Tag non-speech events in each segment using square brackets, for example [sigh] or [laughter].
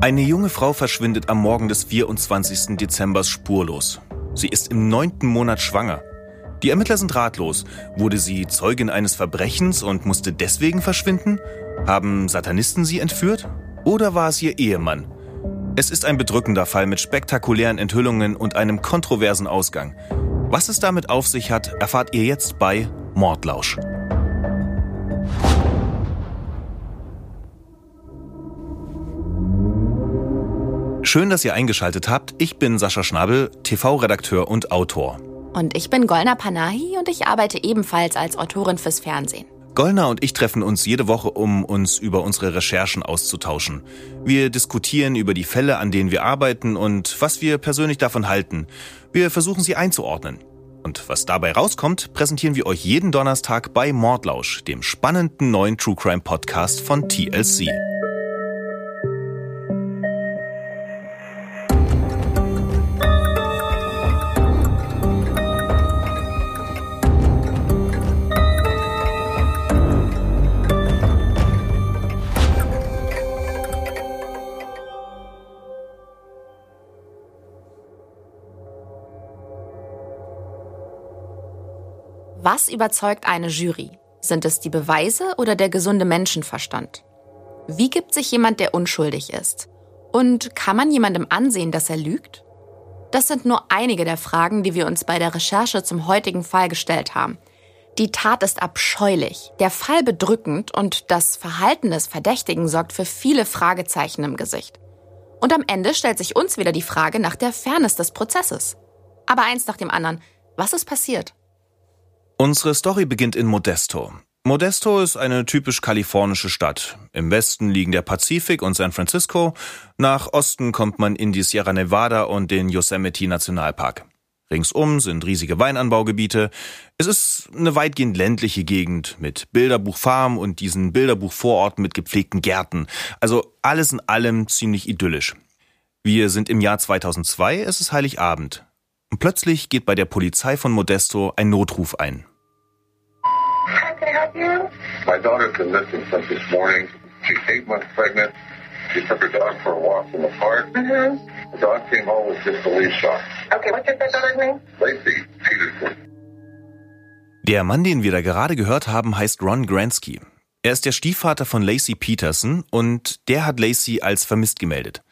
Eine junge Frau verschwindet am Morgen des 24. Dezember spurlos. Sie ist im neunten Monat schwanger. Die Ermittler sind ratlos. Wurde sie Zeugin eines Verbrechens und musste deswegen verschwinden? Haben Satanisten sie entführt? Oder war es ihr Ehemann? Es ist ein bedrückender Fall mit spektakulären Enthüllungen und einem kontroversen Ausgang. Was es damit auf sich hat, erfahrt ihr jetzt bei Mordlausch. Schön, dass ihr eingeschaltet habt. Ich bin Sascha Schnabel, TV-Redakteur und Autor. Und ich bin Golna Panahi und ich arbeite ebenfalls als Autorin fürs Fernsehen. Golna und ich treffen uns jede Woche, um uns über unsere Recherchen auszutauschen. Wir diskutieren über die Fälle, an denen wir arbeiten und was wir persönlich davon halten. Wir versuchen sie einzuordnen. Und was dabei rauskommt, präsentieren wir euch jeden Donnerstag bei Mordlausch, dem spannenden neuen True Crime Podcast von TLC. Was überzeugt eine Jury? Sind es die Beweise oder der gesunde Menschenverstand? Wie gibt sich jemand, der unschuldig ist? Und kann man jemandem ansehen, dass er lügt? Das sind nur einige der Fragen, die wir uns bei der Recherche zum heutigen Fall gestellt haben. Die Tat ist abscheulich, der Fall bedrückend und das Verhalten des Verdächtigen sorgt für viele Fragezeichen im Gesicht. Und am Ende stellt sich uns wieder die Frage nach der Fairness des Prozesses. Aber eins nach dem anderen, was ist passiert? Unsere Story beginnt in Modesto. Modesto ist eine typisch kalifornische Stadt. Im Westen liegen der Pazifik und San Francisco. Nach Osten kommt man in die Sierra Nevada und den Yosemite Nationalpark. Ringsum sind riesige Weinanbaugebiete. Es ist eine weitgehend ländliche Gegend mit Bilderbuchfarm und diesen Bilderbuchvororten mit gepflegten Gärten. Also alles in allem ziemlich idyllisch. Wir sind im Jahr 2002, es ist Heiligabend. Und plötzlich geht bei der Polizei von Modesto ein Notruf ein. My daughter's been missing since this morning. She's eight months pregnant. She took her dog for a walk in the park. Mm-hmm. The dog came home with just a leash shot. Okay, what's your daughter's name? Lacey Peterson. Der Mann, den wir da gerade gehört haben, heißt Ron Gransky. Er ist der Stiefvater von Lacey Peterson und der hat Lacey als vermisst gemeldet.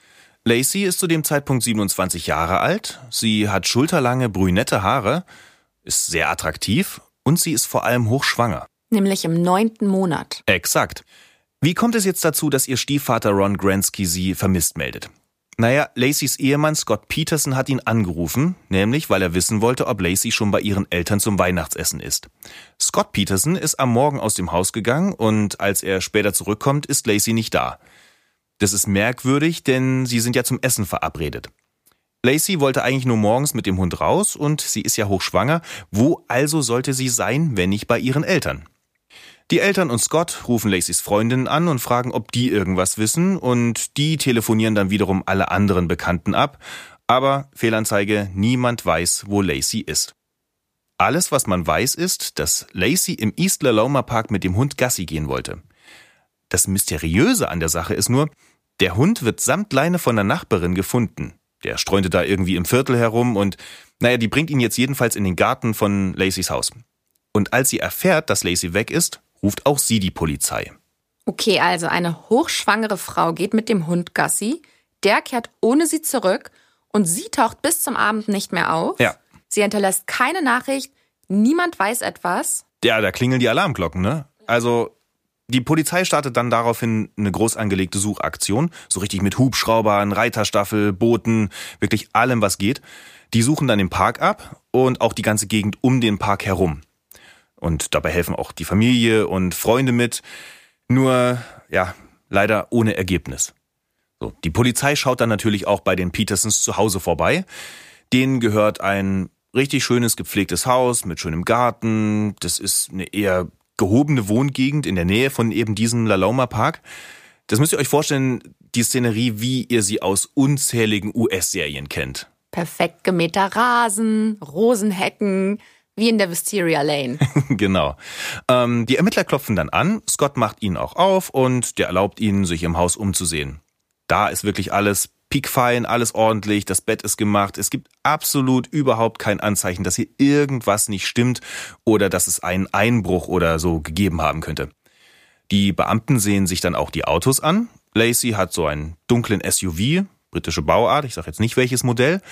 Lacey ist zu dem Zeitpunkt 27 Jahre alt, sie hat schulterlange brünette Haare, ist sehr attraktiv und sie ist vor allem hochschwanger. Nämlich im neunten Monat. Exakt. Wie kommt es jetzt dazu, dass ihr Stiefvater Ron Gransky sie vermisst meldet? Naja, Lacys Ehemann Scott Peterson hat ihn angerufen, nämlich weil er wissen wollte, ob Lacey schon bei ihren Eltern zum Weihnachtsessen ist. Scott Peterson ist am Morgen aus dem Haus gegangen und als er später zurückkommt, ist Lacey nicht da. Das ist merkwürdig, denn sie sind ja zum Essen verabredet. Lacey wollte eigentlich nur morgens mit dem Hund raus und sie ist ja hochschwanger. Wo also sollte sie sein, wenn nicht bei ihren Eltern? Die Eltern und Scott rufen Lacys Freundinnen an und fragen, ob die irgendwas wissen und die telefonieren dann wiederum alle anderen Bekannten ab. Aber Fehlanzeige, niemand weiß, wo Lacey ist. Alles, was man weiß, ist, dass Lacey im East Laloma Park mit dem Hund Gassi gehen wollte. Das Mysteriöse an der Sache ist nur, der Hund wird samt Leine von der Nachbarin gefunden. Der streunte da irgendwie im Viertel herum und, naja, die bringt ihn jetzt jedenfalls in den Garten von Lacys Haus. Und als sie erfährt, dass Lacey weg ist, ruft auch sie die Polizei. Okay, also eine hochschwangere Frau geht mit dem Hund Gassi, der kehrt ohne sie zurück und sie taucht bis zum Abend nicht mehr auf. Ja. Sie hinterlässt keine Nachricht, niemand weiß etwas. Ja, da klingeln die Alarmglocken, ne? Also die Polizei startet dann daraufhin eine groß angelegte Suchaktion, so richtig mit Hubschraubern, Reiterstaffel, Booten, wirklich allem, was geht. Die suchen dann den Park ab und auch die ganze Gegend um den Park herum. Und dabei helfen auch die Familie und Freunde mit. Nur, ja, leider ohne Ergebnis. So, die Polizei schaut dann natürlich auch bei den Petersons zu Hause vorbei. Denen gehört ein richtig schönes gepflegtes Haus mit schönem Garten. Das ist eine eher gehobene Wohngegend in der Nähe von eben diesem Laloma Park. Das müsst ihr euch vorstellen, die Szenerie, wie ihr sie aus unzähligen US-Serien kennt. Perfekt gemähter Rasen, Rosenhecken, wie in der Wisteria Lane. [laughs] genau. Ähm, die Ermittler klopfen dann an, Scott macht ihnen auch auf und der erlaubt ihnen, sich im Haus umzusehen. Da ist wirklich alles piekfein, alles ordentlich, das Bett ist gemacht. Es gibt absolut überhaupt kein Anzeichen, dass hier irgendwas nicht stimmt oder dass es einen Einbruch oder so gegeben haben könnte. Die Beamten sehen sich dann auch die Autos an. Lacey hat so einen dunklen SUV, britische Bauart, ich sage jetzt nicht welches Modell.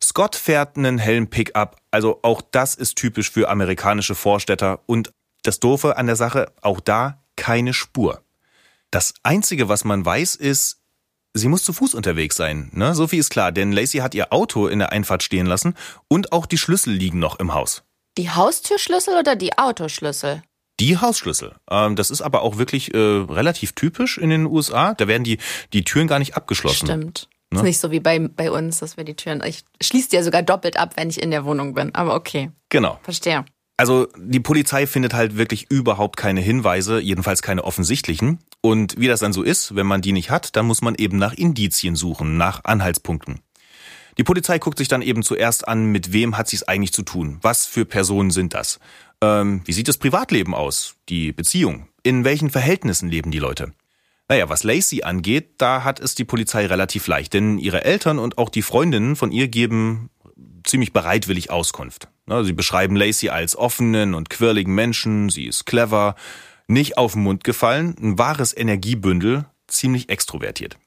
Scott fährt einen hellen Pickup, also auch das ist typisch für amerikanische Vorstädter und das Doofe an der Sache, auch da keine Spur. Das Einzige, was man weiß, ist, sie muss zu Fuß unterwegs sein. Ne? So viel ist klar, denn Lacey hat ihr Auto in der Einfahrt stehen lassen und auch die Schlüssel liegen noch im Haus. Die Haustürschlüssel oder die Autoschlüssel? Die Hausschlüssel. Ähm, das ist aber auch wirklich äh, relativ typisch in den USA. Da werden die, die Türen gar nicht abgeschlossen. Stimmt. Ne? Ist nicht so wie bei, bei uns, dass wir die Türen. Ich schließe die ja sogar doppelt ab, wenn ich in der Wohnung bin. Aber okay. Genau. Verstehe. Also die Polizei findet halt wirklich überhaupt keine Hinweise, jedenfalls keine offensichtlichen. Und wie das dann so ist, wenn man die nicht hat, dann muss man eben nach Indizien suchen, nach Anhaltspunkten. Die Polizei guckt sich dann eben zuerst an, mit wem hat sie es eigentlich zu tun? Was für Personen sind das? Ähm, wie sieht das Privatleben aus? Die Beziehung? In welchen Verhältnissen leben die Leute? Naja, was Lacey angeht, da hat es die Polizei relativ leicht, denn ihre Eltern und auch die Freundinnen von ihr geben ziemlich bereitwillig Auskunft. Sie beschreiben Lacey als offenen und quirligen Menschen, sie ist clever, nicht auf den Mund gefallen, ein wahres Energiebündel, ziemlich extrovertiert.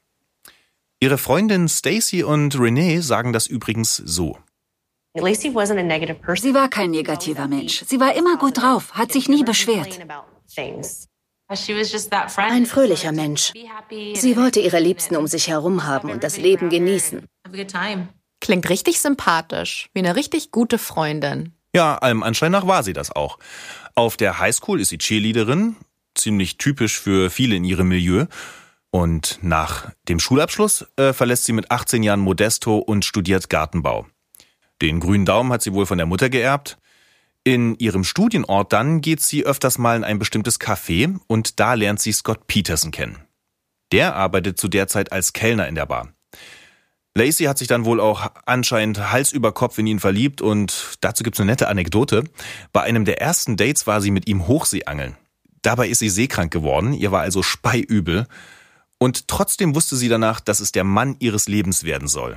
Ihre Freundinnen Stacy und Renee sagen das übrigens so. Sie war kein negativer Mensch. Sie war immer gut drauf, hat sich nie beschwert. Ein fröhlicher Mensch. Sie wollte ihre Liebsten um sich herum haben und das Leben genießen. Klingt richtig sympathisch, wie eine richtig gute Freundin. Ja, allem Anschein nach war sie das auch. Auf der Highschool ist sie Cheerleaderin, ziemlich typisch für viele in ihrem Milieu. Und nach dem Schulabschluss äh, verlässt sie mit 18 Jahren Modesto und studiert Gartenbau. Den grünen Daumen hat sie wohl von der Mutter geerbt. In ihrem Studienort dann geht sie öfters mal in ein bestimmtes Café und da lernt sie Scott Peterson kennen. Der arbeitet zu der Zeit als Kellner in der Bar. Lacey hat sich dann wohl auch anscheinend Hals über Kopf in ihn verliebt und dazu gibt's eine nette Anekdote. Bei einem der ersten Dates war sie mit ihm Hochseeangeln. Dabei ist sie seekrank geworden, ihr war also speiübel und trotzdem wusste sie danach, dass es der Mann ihres Lebens werden soll.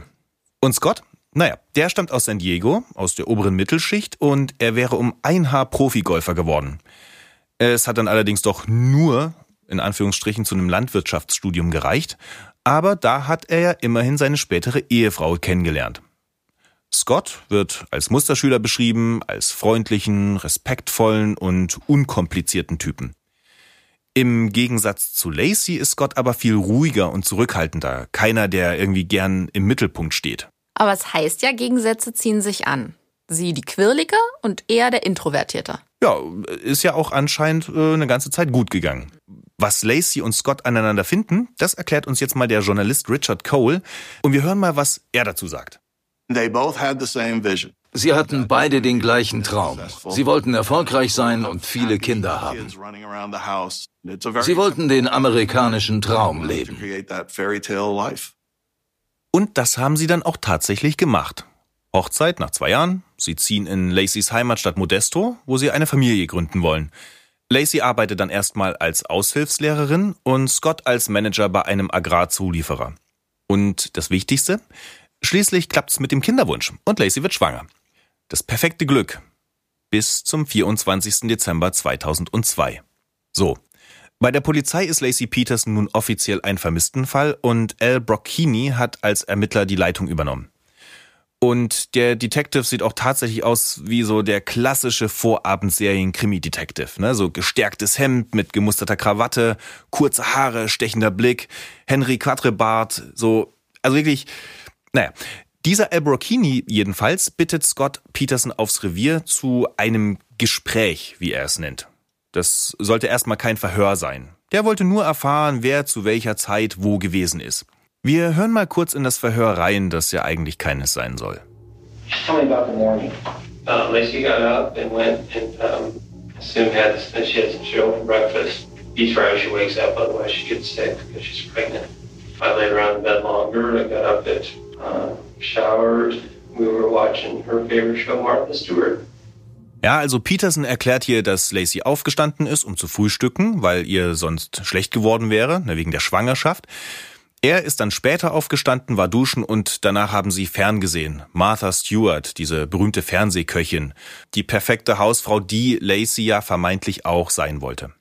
Und Scott? Naja, der stammt aus San Diego, aus der oberen Mittelschicht und er wäre um ein Haar Profigolfer geworden. Es hat dann allerdings doch nur in Anführungsstrichen zu einem Landwirtschaftsstudium gereicht aber da hat er ja immerhin seine spätere Ehefrau kennengelernt. Scott wird als Musterschüler beschrieben, als freundlichen, respektvollen und unkomplizierten Typen. Im Gegensatz zu Lacey ist Scott aber viel ruhiger und zurückhaltender, keiner, der irgendwie gern im Mittelpunkt steht. Aber es heißt ja, Gegensätze ziehen sich an. Sie die Quirlige und er der Introvertierte. Ja, ist ja auch anscheinend äh, eine ganze Zeit gut gegangen. Was Lacey und Scott aneinander finden, das erklärt uns jetzt mal der Journalist Richard Cole. Und wir hören mal, was er dazu sagt. Sie hatten beide den gleichen Traum. Sie wollten erfolgreich sein und viele Kinder haben. Sie wollten den amerikanischen Traum leben. Und das haben sie dann auch tatsächlich gemacht. Hochzeit nach zwei Jahren. Sie ziehen in Lacys Heimatstadt Modesto, wo sie eine Familie gründen wollen. Lacey arbeitet dann erstmal als Aushilfslehrerin und Scott als Manager bei einem Agrarzulieferer. Und das Wichtigste, schließlich klappt's mit dem Kinderwunsch und Lacey wird schwanger. Das perfekte Glück. Bis zum 24. Dezember 2002. So. Bei der Polizei ist Lacey Peterson nun offiziell ein Vermisstenfall und Al Brocchini hat als Ermittler die Leitung übernommen. Und der Detective sieht auch tatsächlich aus wie so der klassische Vorabendserien-Krimi-Detective. Ne? So gestärktes Hemd mit gemusterter Krawatte, kurze Haare, stechender Blick, Henry Quatrebart, so, also wirklich, naja. Dieser Albrocchini jedenfalls bittet Scott Peterson aufs Revier zu einem Gespräch, wie er es nennt. Das sollte erstmal kein Verhör sein. Der wollte nur erfahren, wer zu welcher Zeit wo gewesen ist. Wir hören mal kurz in das Verhör rein, das ja eigentlich keines sein soll. Tell me about the morning. Uh, Lacey got up and went and um, assumed had and she had some cereal for breakfast. Eats right when she wakes up, otherwise she gets sick because she's pregnant. I laid around in bed longer. I got up and uh, showered. We were watching her favorite show, Martha Stewart. Ja, also Peterson erklärt hier, dass Lacey aufgestanden ist, um zu frühstücken, weil ihr sonst schlecht geworden wäre, ne, wegen der Schwangerschaft. Er ist dann später aufgestanden, war duschen und danach haben sie ferngesehen. Martha Stewart, diese berühmte Fernsehköchin, die perfekte Hausfrau, die Lacey ja vermeintlich auch sein wollte.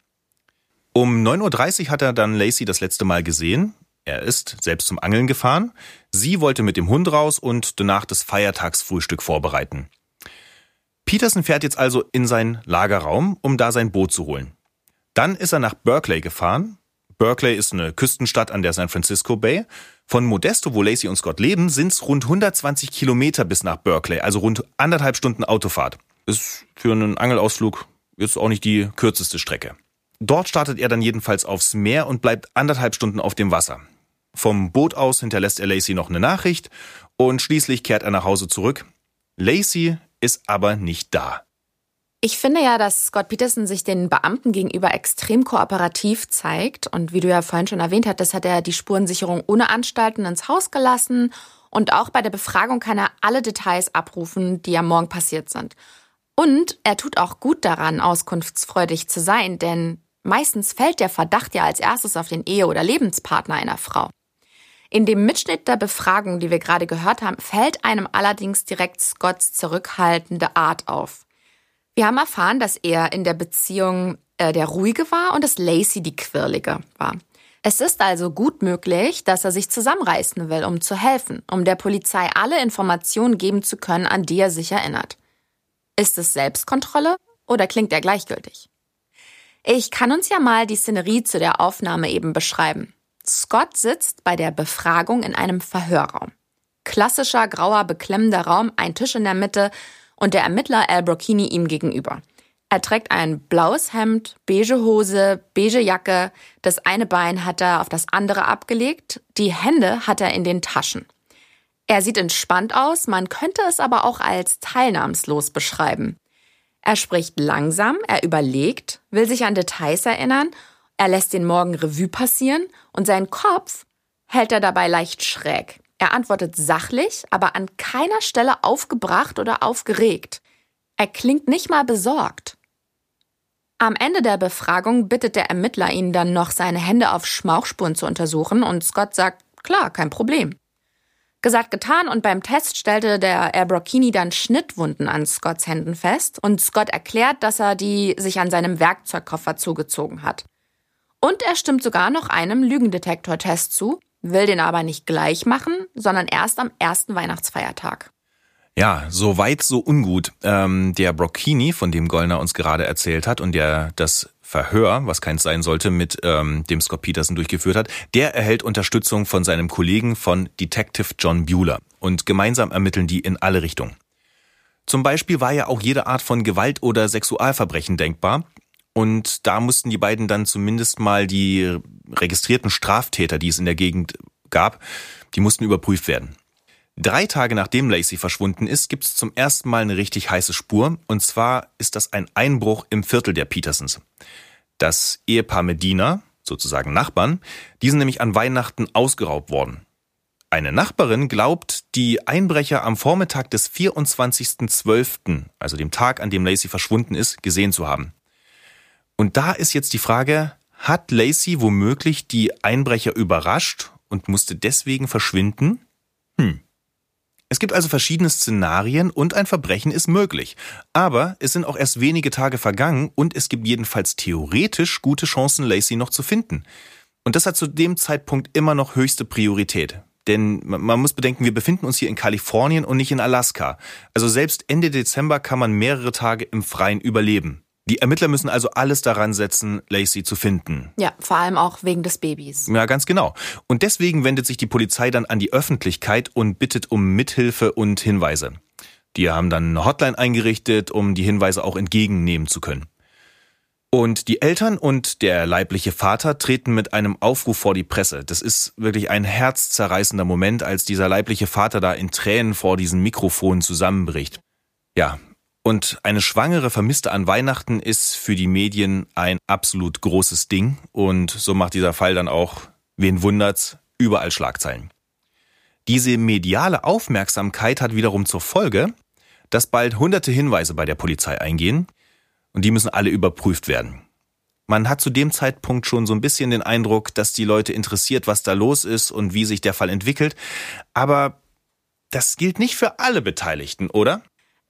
Um 9.30 Uhr hat er dann Lacey das letzte Mal gesehen. Er ist selbst zum Angeln gefahren. Sie wollte mit dem Hund raus und danach das Feiertagsfrühstück vorbereiten. Peterson fährt jetzt also in seinen Lagerraum, um da sein Boot zu holen. Dann ist er nach Berkeley gefahren, Berkeley ist eine Küstenstadt an der San Francisco Bay. Von Modesto, wo Lacey und Scott leben, sind es rund 120 Kilometer bis nach Berkeley, also rund anderthalb Stunden Autofahrt. Ist für einen Angelausflug jetzt auch nicht die kürzeste Strecke. Dort startet er dann jedenfalls aufs Meer und bleibt anderthalb Stunden auf dem Wasser. Vom Boot aus hinterlässt er Lacey noch eine Nachricht und schließlich kehrt er nach Hause zurück. Lacey ist aber nicht da. Ich finde ja, dass Scott Peterson sich den Beamten gegenüber extrem kooperativ zeigt. Und wie du ja vorhin schon erwähnt hattest, hat er die Spurensicherung ohne Anstalten ins Haus gelassen. Und auch bei der Befragung kann er alle Details abrufen, die am Morgen passiert sind. Und er tut auch gut daran, auskunftsfreudig zu sein, denn meistens fällt der Verdacht ja als erstes auf den Ehe- oder Lebenspartner einer Frau. In dem Mitschnitt der Befragung, die wir gerade gehört haben, fällt einem allerdings direkt Scotts zurückhaltende Art auf. Wir haben erfahren, dass er in der Beziehung äh, der Ruhige war und dass Lacey die Quirlige war. Es ist also gut möglich, dass er sich zusammenreißen will, um zu helfen, um der Polizei alle Informationen geben zu können, an die er sich erinnert. Ist es Selbstkontrolle oder klingt er gleichgültig? Ich kann uns ja mal die Szenerie zu der Aufnahme eben beschreiben. Scott sitzt bei der Befragung in einem Verhörraum. Klassischer grauer, beklemmender Raum, ein Tisch in der Mitte und der Ermittler Al Brocchini ihm gegenüber. Er trägt ein blaues Hemd, beige Hose, beige Jacke. Das eine Bein hat er auf das andere abgelegt. Die Hände hat er in den Taschen. Er sieht entspannt aus, man könnte es aber auch als teilnahmslos beschreiben. Er spricht langsam, er überlegt, will sich an Details erinnern, er lässt den Morgen Revue passieren und seinen Kopf hält er dabei leicht schräg. Er antwortet sachlich, aber an keiner Stelle aufgebracht oder aufgeregt. Er klingt nicht mal besorgt. Am Ende der Befragung bittet der Ermittler ihn dann noch, seine Hände auf Schmauchspuren zu untersuchen und Scott sagt, klar, kein Problem. Gesagt, getan und beim Test stellte der Abrocchini dann Schnittwunden an Scotts Händen fest und Scott erklärt, dass er die sich an seinem Werkzeugkoffer zugezogen hat. Und er stimmt sogar noch einem Lügendetektortest zu, will den aber nicht gleich machen, sondern erst am ersten Weihnachtsfeiertag. Ja, so weit, so ungut. Ähm, der Brocchini, von dem Gollner uns gerade erzählt hat und der das Verhör, was keins sein sollte, mit ähm, dem Scott Peterson durchgeführt hat, der erhält Unterstützung von seinem Kollegen von Detective John Bueller und gemeinsam ermitteln die in alle Richtungen. Zum Beispiel war ja auch jede Art von Gewalt oder Sexualverbrechen denkbar und da mussten die beiden dann zumindest mal die registrierten Straftäter, die es in der Gegend gab, die mussten überprüft werden. Drei Tage nachdem Lacey verschwunden ist, gibt es zum ersten Mal eine richtig heiße Spur. Und zwar ist das ein Einbruch im Viertel der Petersons. Das Ehepaar Medina, sozusagen Nachbarn, die sind nämlich an Weihnachten ausgeraubt worden. Eine Nachbarin glaubt, die Einbrecher am Vormittag des 24.12., also dem Tag, an dem Lacey verschwunden ist, gesehen zu haben. Und da ist jetzt die Frage, hat Lacey womöglich die Einbrecher überrascht und musste deswegen verschwinden? Hm. Es gibt also verschiedene Szenarien und ein Verbrechen ist möglich. Aber es sind auch erst wenige Tage vergangen und es gibt jedenfalls theoretisch gute Chancen, Lacey noch zu finden. Und das hat zu dem Zeitpunkt immer noch höchste Priorität. Denn man muss bedenken, wir befinden uns hier in Kalifornien und nicht in Alaska. Also selbst Ende Dezember kann man mehrere Tage im Freien überleben. Die Ermittler müssen also alles daran setzen, Lacey zu finden. Ja, vor allem auch wegen des Babys. Ja, ganz genau. Und deswegen wendet sich die Polizei dann an die Öffentlichkeit und bittet um Mithilfe und Hinweise. Die haben dann eine Hotline eingerichtet, um die Hinweise auch entgegennehmen zu können. Und die Eltern und der leibliche Vater treten mit einem Aufruf vor die Presse. Das ist wirklich ein herzzerreißender Moment, als dieser leibliche Vater da in Tränen vor diesen Mikrofonen zusammenbricht. Ja, und eine Schwangere Vermisste an Weihnachten ist für die Medien ein absolut großes Ding. Und so macht dieser Fall dann auch, wen wundert's, überall Schlagzeilen. Diese mediale Aufmerksamkeit hat wiederum zur Folge, dass bald hunderte Hinweise bei der Polizei eingehen und die müssen alle überprüft werden. Man hat zu dem Zeitpunkt schon so ein bisschen den Eindruck, dass die Leute interessiert, was da los ist und wie sich der Fall entwickelt. Aber das gilt nicht für alle Beteiligten, oder?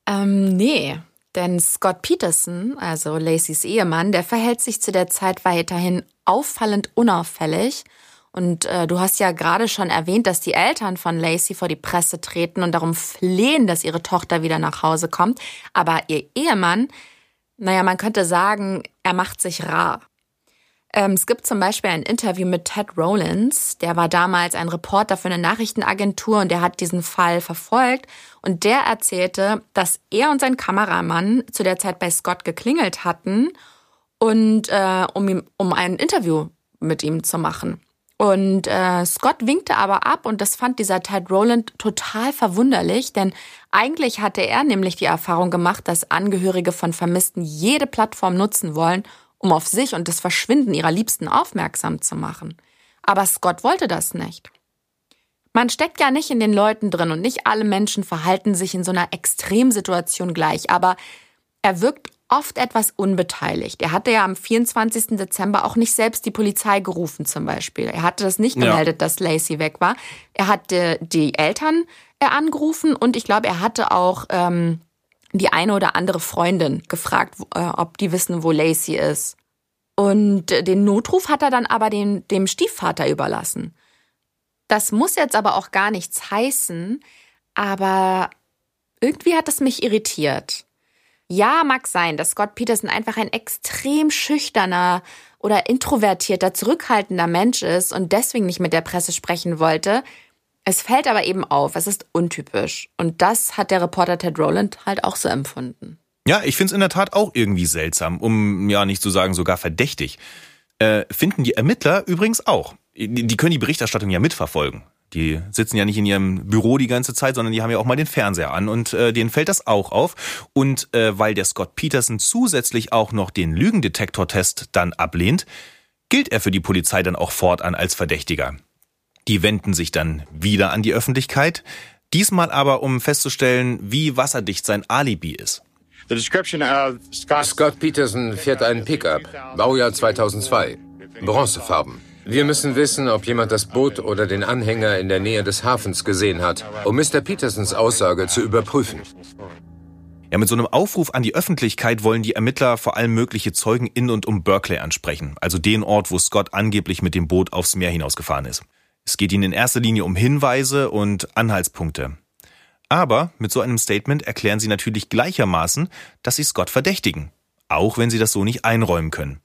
Ähm, nee. Denn Scott Peterson, also Lacys Ehemann, der verhält sich zu der Zeit weiterhin auffallend unauffällig. Und äh, du hast ja gerade schon erwähnt, dass die Eltern von Lacey vor die Presse treten und darum flehen, dass ihre Tochter wieder nach Hause kommt. Aber ihr Ehemann, naja, man könnte sagen, er macht sich rar. Ähm, es gibt zum Beispiel ein Interview mit Ted Rollins, der war damals ein Reporter für eine Nachrichtenagentur und der hat diesen Fall verfolgt und der erzählte, dass er und sein Kameramann zu der Zeit bei Scott geklingelt hatten und äh, um, ihm, um ein Interview mit ihm zu machen. Und äh, Scott winkte aber ab und das fand dieser Ted Rowland total verwunderlich, denn eigentlich hatte er nämlich die Erfahrung gemacht, dass Angehörige von Vermissten jede Plattform nutzen wollen, um auf sich und das Verschwinden ihrer Liebsten aufmerksam zu machen. Aber Scott wollte das nicht. Man steckt ja nicht in den Leuten drin und nicht alle Menschen verhalten sich in so einer Extremsituation gleich, aber er wirkt oft etwas unbeteiligt. Er hatte ja am 24. Dezember auch nicht selbst die Polizei gerufen zum Beispiel. Er hatte das nicht gemeldet, ja. dass Lacey weg war. Er hatte die Eltern äh, angerufen und ich glaube, er hatte auch ähm, die eine oder andere Freundin gefragt, äh, ob die wissen, wo Lacey ist. Und äh, den Notruf hat er dann aber dem, dem Stiefvater überlassen. Das muss jetzt aber auch gar nichts heißen, aber irgendwie hat es mich irritiert. Ja, mag sein, dass Scott Peterson einfach ein extrem schüchterner oder introvertierter, zurückhaltender Mensch ist und deswegen nicht mit der Presse sprechen wollte. Es fällt aber eben auf, es ist untypisch. Und das hat der Reporter Ted Rowland halt auch so empfunden. Ja, ich finde es in der Tat auch irgendwie seltsam, um ja nicht zu sagen sogar verdächtig. Äh, finden die Ermittler übrigens auch. Die können die Berichterstattung ja mitverfolgen. Die sitzen ja nicht in ihrem Büro die ganze Zeit, sondern die haben ja auch mal den Fernseher an und äh, denen fällt das auch auf. Und äh, weil der Scott Peterson zusätzlich auch noch den Lügendetektortest dann ablehnt, gilt er für die Polizei dann auch fortan als Verdächtiger. Die wenden sich dann wieder an die Öffentlichkeit, diesmal aber um festzustellen, wie wasserdicht sein Alibi ist. Scott Peterson fährt einen Pickup, Baujahr 2002, bronzefarben. Wir müssen wissen, ob jemand das Boot oder den Anhänger in der Nähe des Hafens gesehen hat, um Mr. Petersons Aussage zu überprüfen. Ja, mit so einem Aufruf an die Öffentlichkeit wollen die Ermittler vor allem mögliche Zeugen in und um Berkeley ansprechen, also den Ort, wo Scott angeblich mit dem Boot aufs Meer hinausgefahren ist. Es geht ihnen in erster Linie um Hinweise und Anhaltspunkte. Aber mit so einem Statement erklären sie natürlich gleichermaßen, dass sie Scott verdächtigen, auch wenn sie das so nicht einräumen können.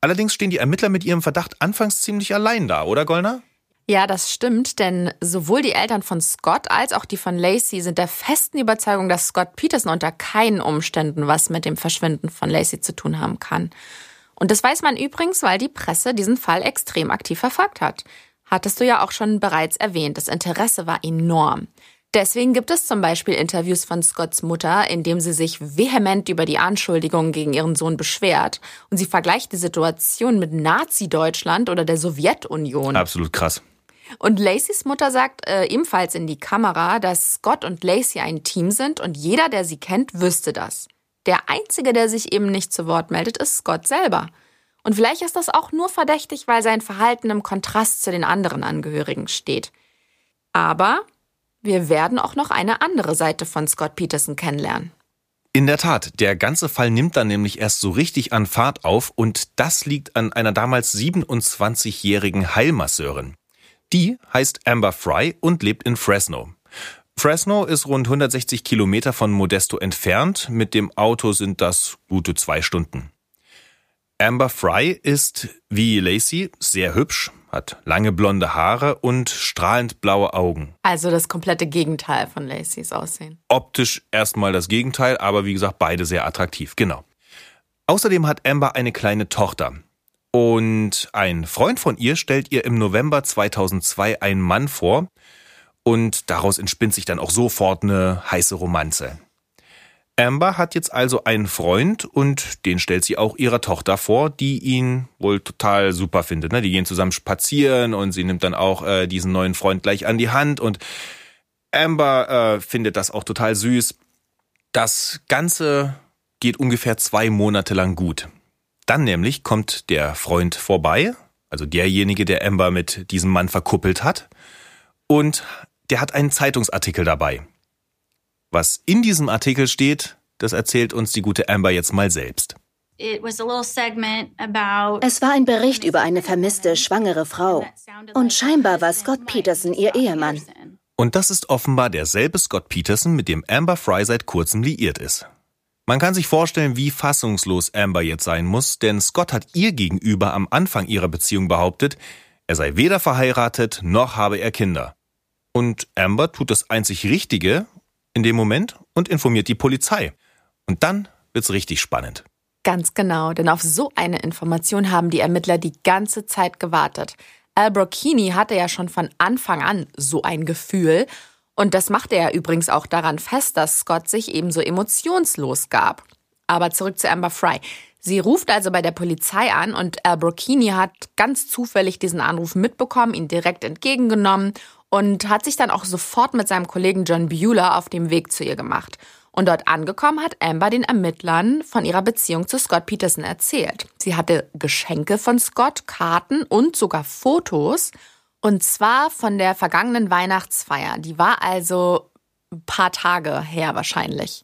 Allerdings stehen die Ermittler mit ihrem Verdacht anfangs ziemlich allein da, oder Gollner? Ja, das stimmt, denn sowohl die Eltern von Scott als auch die von Lacey sind der festen Überzeugung, dass Scott Peterson unter keinen Umständen was mit dem Verschwinden von Lacey zu tun haben kann. Und das weiß man übrigens, weil die Presse diesen Fall extrem aktiv verfolgt hat hattest du ja auch schon bereits erwähnt. Das Interesse war enorm. Deswegen gibt es zum Beispiel Interviews von Scotts Mutter, in dem sie sich vehement über die Anschuldigungen gegen ihren Sohn beschwert und sie vergleicht die Situation mit Nazi-Deutschland oder der Sowjetunion. Absolut krass. Und Lacys Mutter sagt äh, ebenfalls in die Kamera, dass Scott und Lacey ein Team sind und jeder, der sie kennt, wüsste das. Der Einzige, der sich eben nicht zu Wort meldet, ist Scott selber. Und vielleicht ist das auch nur verdächtig, weil sein Verhalten im Kontrast zu den anderen Angehörigen steht. Aber wir werden auch noch eine andere Seite von Scott Peterson kennenlernen. In der Tat, der ganze Fall nimmt dann nämlich erst so richtig an Fahrt auf und das liegt an einer damals 27-jährigen Heilmasseurin. Die heißt Amber Fry und lebt in Fresno. Fresno ist rund 160 Kilometer von Modesto entfernt. Mit dem Auto sind das gute zwei Stunden. Amber Fry ist wie Lacey sehr hübsch, hat lange blonde Haare und strahlend blaue Augen. Also das komplette Gegenteil von Lacys Aussehen. Optisch erstmal das Gegenteil, aber wie gesagt, beide sehr attraktiv, genau. Außerdem hat Amber eine kleine Tochter. Und ein Freund von ihr stellt ihr im November 2002 einen Mann vor. Und daraus entspinnt sich dann auch sofort eine heiße Romanze. Amber hat jetzt also einen Freund und den stellt sie auch ihrer Tochter vor, die ihn wohl total super findet. Ne? Die gehen zusammen spazieren und sie nimmt dann auch äh, diesen neuen Freund gleich an die Hand und Amber äh, findet das auch total süß. Das Ganze geht ungefähr zwei Monate lang gut. Dann nämlich kommt der Freund vorbei, also derjenige, der Amber mit diesem Mann verkuppelt hat, und der hat einen Zeitungsartikel dabei. Was in diesem Artikel steht, das erzählt uns die gute Amber jetzt mal selbst. Es war ein Bericht über eine vermisste schwangere Frau. Und scheinbar war Scott Peterson ihr Ehemann. Und das ist offenbar derselbe Scott Peterson, mit dem Amber Fry seit kurzem liiert ist. Man kann sich vorstellen, wie fassungslos Amber jetzt sein muss, denn Scott hat ihr gegenüber am Anfang ihrer Beziehung behauptet, er sei weder verheiratet noch habe er Kinder. Und Amber tut das einzig Richtige in dem Moment und informiert die Polizei. Und dann wird's richtig spannend. Ganz genau, denn auf so eine Information haben die Ermittler die ganze Zeit gewartet. Al Brocchini hatte ja schon von Anfang an so ein Gefühl. Und das machte er übrigens auch daran fest, dass Scott sich ebenso emotionslos gab. Aber zurück zu Amber Fry. Sie ruft also bei der Polizei an und Al Brocchini hat ganz zufällig diesen Anruf mitbekommen, ihn direkt entgegengenommen und hat sich dann auch sofort mit seinem Kollegen John Bueller auf dem Weg zu ihr gemacht. Und dort angekommen hat Amber den Ermittlern von ihrer Beziehung zu Scott Peterson erzählt. Sie hatte Geschenke von Scott, Karten und sogar Fotos. Und zwar von der vergangenen Weihnachtsfeier. Die war also ein paar Tage her wahrscheinlich.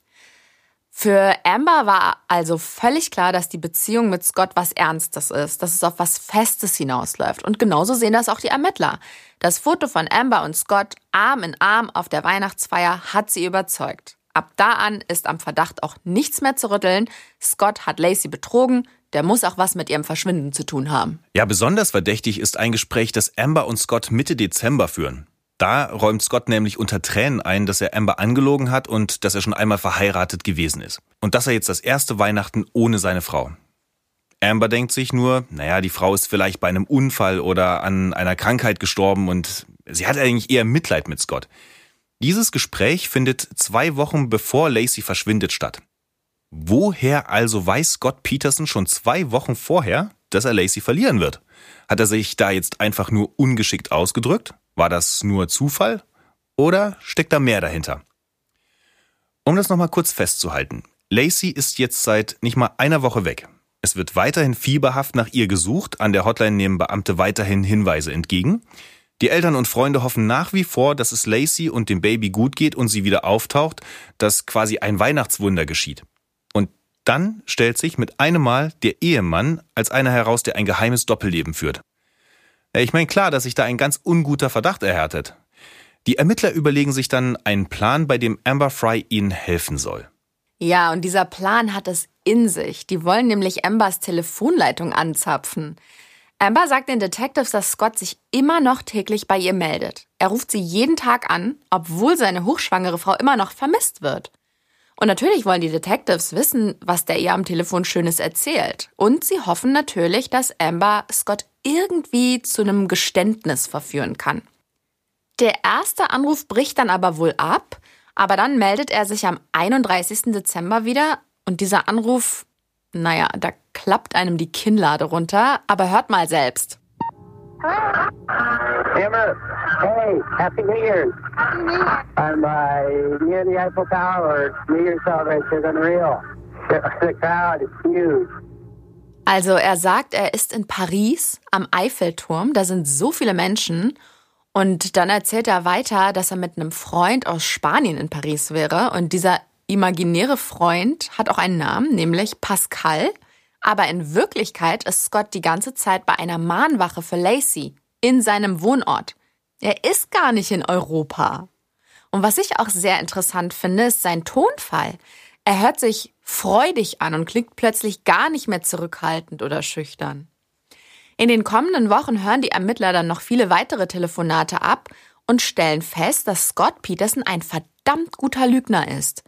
Für Amber war also völlig klar, dass die Beziehung mit Scott was Ernstes ist, dass es auf was Festes hinausläuft. Und genauso sehen das auch die Ermittler. Das Foto von Amber und Scott Arm in Arm auf der Weihnachtsfeier hat sie überzeugt. Ab da an ist am Verdacht auch nichts mehr zu rütteln. Scott hat Lacey betrogen. Der muss auch was mit ihrem Verschwinden zu tun haben. Ja, besonders verdächtig ist ein Gespräch, das Amber und Scott Mitte Dezember führen. Da räumt Scott nämlich unter Tränen ein, dass er Amber angelogen hat und dass er schon einmal verheiratet gewesen ist. Und dass er jetzt das erste Weihnachten ohne seine Frau. Amber denkt sich nur, naja, die Frau ist vielleicht bei einem Unfall oder an einer Krankheit gestorben und sie hat eigentlich eher Mitleid mit Scott. Dieses Gespräch findet zwei Wochen bevor Lacey verschwindet statt. Woher also weiß Scott Peterson schon zwei Wochen vorher, dass er Lacey verlieren wird? Hat er sich da jetzt einfach nur ungeschickt ausgedrückt? War das nur Zufall? Oder steckt da mehr dahinter? Um das nochmal kurz festzuhalten. Lacey ist jetzt seit nicht mal einer Woche weg. Es wird weiterhin fieberhaft nach ihr gesucht. An der Hotline nehmen Beamte weiterhin Hinweise entgegen. Die Eltern und Freunde hoffen nach wie vor, dass es Lacey und dem Baby gut geht und sie wieder auftaucht, dass quasi ein Weihnachtswunder geschieht. Und dann stellt sich mit einem Mal der Ehemann als einer heraus, der ein geheimes Doppelleben führt. Ich meine klar, dass sich da ein ganz unguter Verdacht erhärtet. Die Ermittler überlegen sich dann einen Plan, bei dem Amber Fry ihnen helfen soll. Ja, und dieser Plan hat es in sich. Die wollen nämlich Ambers Telefonleitung anzapfen. Amber sagt den Detectives, dass Scott sich immer noch täglich bei ihr meldet. Er ruft sie jeden Tag an, obwohl seine hochschwangere Frau immer noch vermisst wird. Und natürlich wollen die Detectives wissen, was der ihr am Telefon Schönes erzählt. Und sie hoffen natürlich, dass Amber Scott irgendwie zu einem Geständnis verführen kann. Der erste Anruf bricht dann aber wohl ab, aber dann meldet er sich am 31. Dezember wieder und dieser Anruf naja, da klappt einem die Kinnlade runter, aber hört mal selbst. Emma, hey, Happy New Year's. Happy New Year. I'm uh, near the Eiffel Tower. New Year's celebration is unreal. [laughs] The crowd is huge. Also er sagt, er ist in Paris am Eiffelturm, da sind so viele Menschen. Und dann erzählt er weiter, dass er mit einem Freund aus Spanien in Paris wäre. Und dieser imaginäre Freund hat auch einen Namen, nämlich Pascal. Aber in Wirklichkeit ist Scott die ganze Zeit bei einer Mahnwache für Lacey in seinem Wohnort. Er ist gar nicht in Europa. Und was ich auch sehr interessant finde, ist sein Tonfall. Er hört sich freudig an und klingt plötzlich gar nicht mehr zurückhaltend oder schüchtern. In den kommenden Wochen hören die Ermittler dann noch viele weitere Telefonate ab und stellen fest, dass Scott Peterson ein verdammt guter Lügner ist.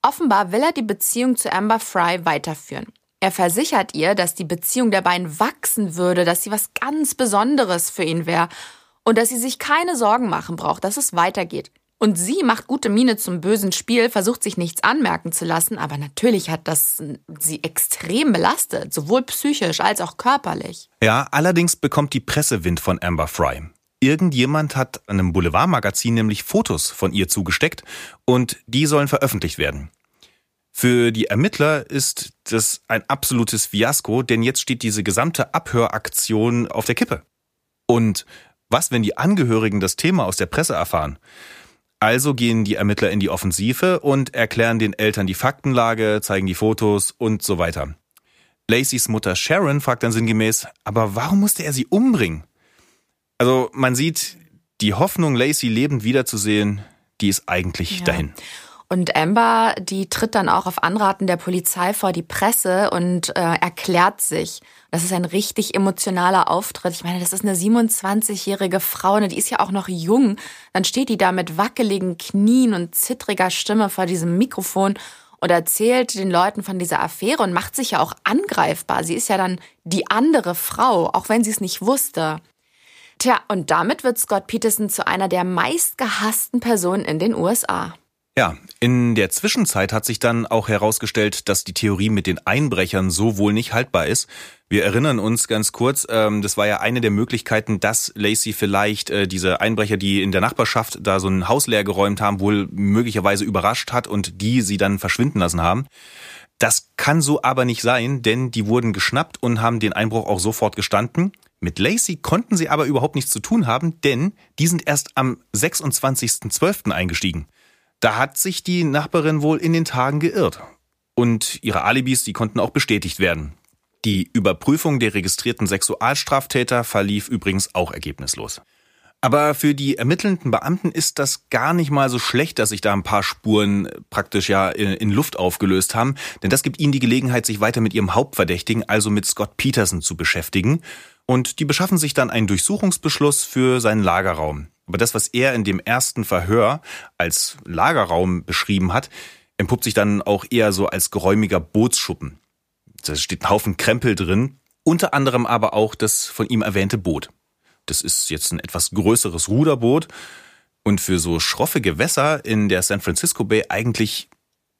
Offenbar will er die Beziehung zu Amber Fry weiterführen. Er versichert ihr, dass die Beziehung der beiden wachsen würde, dass sie was ganz Besonderes für ihn wäre und dass sie sich keine Sorgen machen braucht, dass es weitergeht. Und sie macht gute Miene zum bösen Spiel, versucht sich nichts anmerken zu lassen, aber natürlich hat das sie extrem belastet, sowohl psychisch als auch körperlich. Ja, allerdings bekommt die Presse Wind von Amber Fry. Irgendjemand hat einem Boulevardmagazin nämlich Fotos von ihr zugesteckt und die sollen veröffentlicht werden. Für die Ermittler ist das ein absolutes Fiasko, denn jetzt steht diese gesamte Abhöraktion auf der Kippe. Und was, wenn die Angehörigen das Thema aus der Presse erfahren? Also gehen die Ermittler in die Offensive und erklären den Eltern die Faktenlage, zeigen die Fotos und so weiter. Lacys Mutter Sharon fragt dann sinngemäß, aber warum musste er sie umbringen? Also man sieht, die Hoffnung, Lacey lebend wiederzusehen, die ist eigentlich ja. dahin. Und Amber, die tritt dann auch auf Anraten der Polizei vor die Presse und äh, erklärt sich. Das ist ein richtig emotionaler Auftritt. Ich meine, das ist eine 27-jährige Frau, und die ist ja auch noch jung. Dann steht die da mit wackeligen Knien und zittriger Stimme vor diesem Mikrofon und erzählt den Leuten von dieser Affäre und macht sich ja auch angreifbar. Sie ist ja dann die andere Frau, auch wenn sie es nicht wusste. Tja, und damit wird Scott Peterson zu einer der meistgehassten Personen in den USA. Ja, in der Zwischenzeit hat sich dann auch herausgestellt, dass die Theorie mit den Einbrechern so wohl nicht haltbar ist. Wir erinnern uns ganz kurz, ähm, das war ja eine der Möglichkeiten, dass Lacey vielleicht äh, diese Einbrecher, die in der Nachbarschaft da so ein Haus leer geräumt haben, wohl möglicherweise überrascht hat und die sie dann verschwinden lassen haben. Das kann so aber nicht sein, denn die wurden geschnappt und haben den Einbruch auch sofort gestanden. Mit Lacey konnten sie aber überhaupt nichts zu tun haben, denn die sind erst am 26.12. eingestiegen. Da hat sich die Nachbarin wohl in den Tagen geirrt. Und ihre Alibis, die konnten auch bestätigt werden. Die Überprüfung der registrierten Sexualstraftäter verlief übrigens auch ergebnislos. Aber für die ermittelnden Beamten ist das gar nicht mal so schlecht, dass sich da ein paar Spuren praktisch ja in, Luft aufgelöst haben, denn das gibt ihnen die Gelegenheit, sich weiter mit ihrem Hauptverdächtigen, also mit Scott Peterson, zu beschäftigen. Und die beschaffen sich dann einen Durchsuchungsbeschluss für seinen Lagerraum. Aber das, was er in dem ersten Verhör als Lagerraum beschrieben hat, entpuppt sich dann auch eher so als geräumiger Bootsschuppen. Da steht ein Haufen Krempel drin, unter anderem aber auch das von ihm erwähnte Boot. Das ist jetzt ein etwas größeres Ruderboot und für so schroffe Gewässer in der San Francisco Bay eigentlich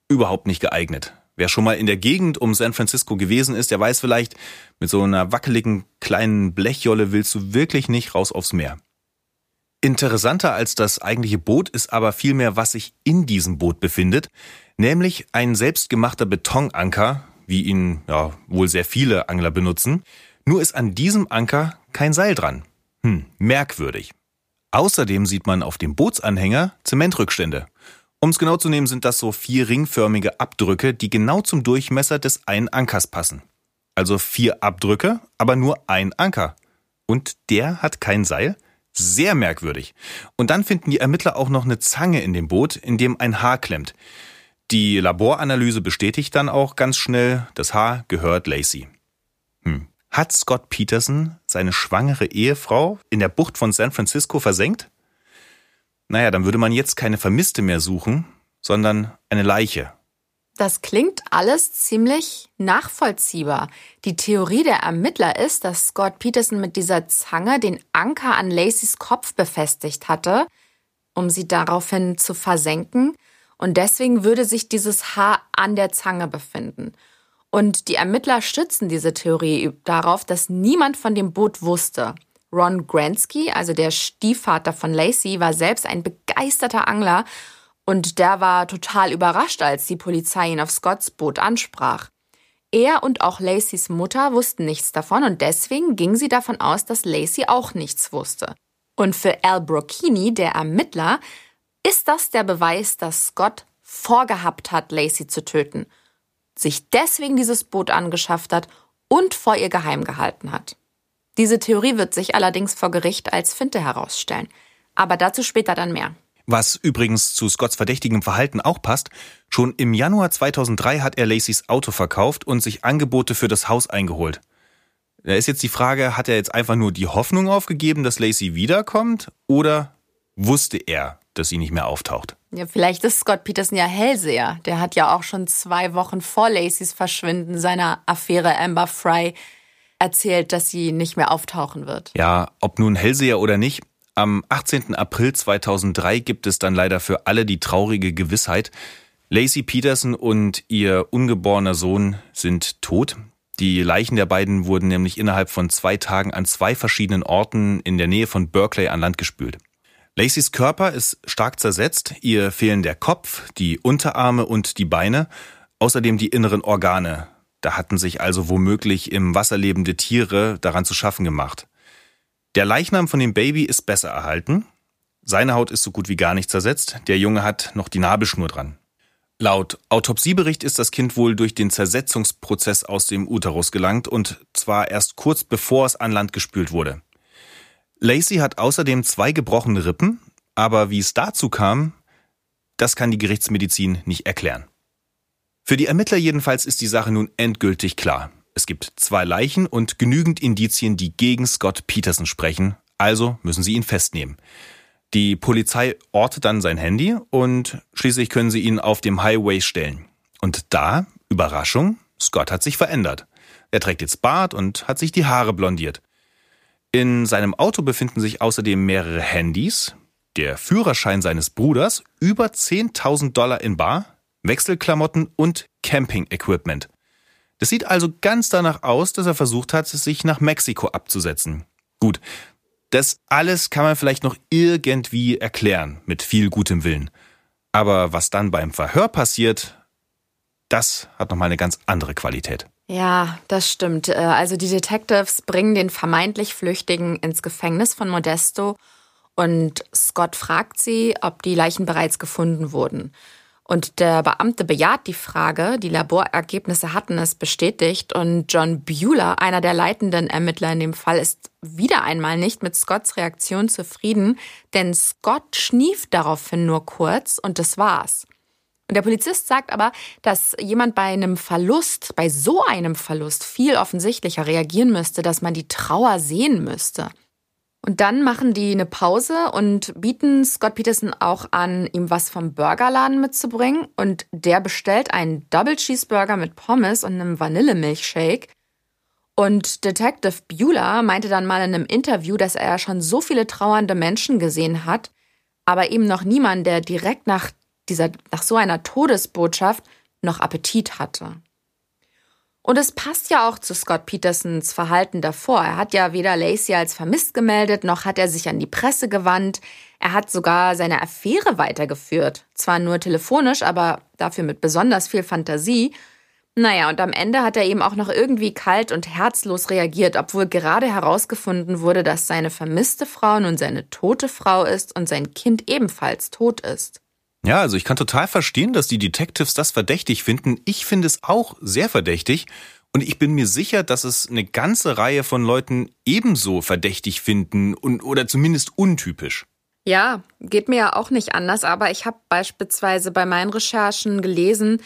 überhaupt nicht geeignet. Wer schon mal in der Gegend um San Francisco gewesen ist, der weiß vielleicht, mit so einer wackeligen kleinen Blechjolle willst du wirklich nicht raus aufs Meer. Interessanter als das eigentliche Boot ist aber vielmehr, was sich in diesem Boot befindet, nämlich ein selbstgemachter Betonanker, wie ihn ja wohl sehr viele Angler benutzen. Nur ist an diesem Anker kein Seil dran. Hm, merkwürdig. Außerdem sieht man auf dem Bootsanhänger Zementrückstände. Um es genau zu nehmen, sind das so vier ringförmige Abdrücke, die genau zum Durchmesser des einen Ankers passen. Also vier Abdrücke, aber nur ein Anker. Und der hat kein Seil? Sehr merkwürdig. Und dann finden die Ermittler auch noch eine Zange in dem Boot, in dem ein Haar klemmt. Die Laboranalyse bestätigt dann auch ganz schnell, das Haar gehört Lacey. Hm. Hat Scott Peterson seine schwangere Ehefrau in der Bucht von San Francisco versenkt? Naja, dann würde man jetzt keine Vermisste mehr suchen, sondern eine Leiche. Das klingt alles ziemlich nachvollziehbar. Die Theorie der Ermittler ist, dass Scott Peterson mit dieser Zange den Anker an Lacys Kopf befestigt hatte, um sie daraufhin zu versenken. Und deswegen würde sich dieses Haar an der Zange befinden. Und die Ermittler stützen diese Theorie darauf, dass niemand von dem Boot wusste. Ron Gransky, also der Stiefvater von Lacey, war selbst ein begeisterter Angler und der war total überrascht, als die Polizei ihn auf Scotts Boot ansprach. Er und auch Lacys Mutter wussten nichts davon und deswegen ging sie davon aus, dass Lacey auch nichts wusste. Und für Al Brocchini, der Ermittler, ist das der Beweis, dass Scott vorgehabt hat, Lacey zu töten, sich deswegen dieses Boot angeschafft hat und vor ihr geheim gehalten hat. Diese Theorie wird sich allerdings vor Gericht als Finte herausstellen. Aber dazu später dann mehr. Was übrigens zu Scotts verdächtigem Verhalten auch passt, schon im Januar 2003 hat er Lacys Auto verkauft und sich Angebote für das Haus eingeholt. Da ist jetzt die Frage, hat er jetzt einfach nur die Hoffnung aufgegeben, dass Lacey wiederkommt oder wusste er, dass sie nicht mehr auftaucht? Ja, vielleicht ist Scott Peterson ja Hellseher. Der hat ja auch schon zwei Wochen vor Lacys Verschwinden seiner Affäre Amber Fry erzählt, dass sie nicht mehr auftauchen wird. Ja, ob nun Hellseher oder nicht, am 18. April 2003 gibt es dann leider für alle die traurige Gewissheit, Lacey Peterson und ihr ungeborener Sohn sind tot. Die Leichen der beiden wurden nämlich innerhalb von zwei Tagen an zwei verschiedenen Orten in der Nähe von Berkeley an Land gespült. Lacys Körper ist stark zersetzt, ihr fehlen der Kopf, die Unterarme und die Beine. Außerdem die inneren Organe. Da hatten sich also womöglich im Wasser lebende Tiere daran zu schaffen gemacht. Der Leichnam von dem Baby ist besser erhalten. Seine Haut ist so gut wie gar nicht zersetzt. Der Junge hat noch die Nabelschnur dran. Laut Autopsiebericht ist das Kind wohl durch den Zersetzungsprozess aus dem Uterus gelangt und zwar erst kurz bevor es an Land gespült wurde. Lacey hat außerdem zwei gebrochene Rippen, aber wie es dazu kam, das kann die Gerichtsmedizin nicht erklären. Für die Ermittler jedenfalls ist die Sache nun endgültig klar. Es gibt zwei Leichen und genügend Indizien, die gegen Scott Peterson sprechen, also müssen sie ihn festnehmen. Die Polizei ortet dann sein Handy und schließlich können sie ihn auf dem Highway stellen. Und da, Überraschung, Scott hat sich verändert. Er trägt jetzt Bart und hat sich die Haare blondiert. In seinem Auto befinden sich außerdem mehrere Handys, der Führerschein seines Bruders, über 10.000 Dollar in Bar, Wechselklamotten und Camping-Equipment. Das sieht also ganz danach aus, dass er versucht hat, sich nach Mexiko abzusetzen. Gut, das alles kann man vielleicht noch irgendwie erklären, mit viel gutem Willen. Aber was dann beim Verhör passiert, das hat nochmal eine ganz andere Qualität. Ja, das stimmt. Äh, also die Detectives bringen den vermeintlich Flüchtigen ins Gefängnis von Modesto und Scott fragt sie, ob die Leichen bereits gefunden wurden. Und der Beamte bejaht die Frage, die Laborergebnisse hatten es bestätigt und John Bueller, einer der leitenden Ermittler in dem Fall, ist wieder einmal nicht mit Scotts Reaktion zufrieden, denn Scott schnieft daraufhin nur kurz und das war's. Und der Polizist sagt aber, dass jemand bei einem Verlust, bei so einem Verlust viel offensichtlicher reagieren müsste, dass man die Trauer sehen müsste. Und dann machen die eine Pause und bieten Scott Peterson auch an, ihm was vom Burgerladen mitzubringen. Und der bestellt einen Double Cheeseburger mit Pommes und einem Vanillemilchshake. Und Detective Bueller meinte dann mal in einem Interview, dass er schon so viele trauernde Menschen gesehen hat, aber eben noch niemand, der direkt nach dieser, nach so einer Todesbotschaft noch Appetit hatte. Und es passt ja auch zu Scott Petersons Verhalten davor. Er hat ja weder Lacey als vermisst gemeldet, noch hat er sich an die Presse gewandt. Er hat sogar seine Affäre weitergeführt. Zwar nur telefonisch, aber dafür mit besonders viel Fantasie. Naja, und am Ende hat er eben auch noch irgendwie kalt und herzlos reagiert, obwohl gerade herausgefunden wurde, dass seine vermisste Frau nun seine tote Frau ist und sein Kind ebenfalls tot ist. Ja, also ich kann total verstehen, dass die Detectives das verdächtig finden. Ich finde es auch sehr verdächtig. Und ich bin mir sicher, dass es eine ganze Reihe von Leuten ebenso verdächtig finden und, oder zumindest untypisch. Ja, geht mir ja auch nicht anders, aber ich habe beispielsweise bei meinen Recherchen gelesen,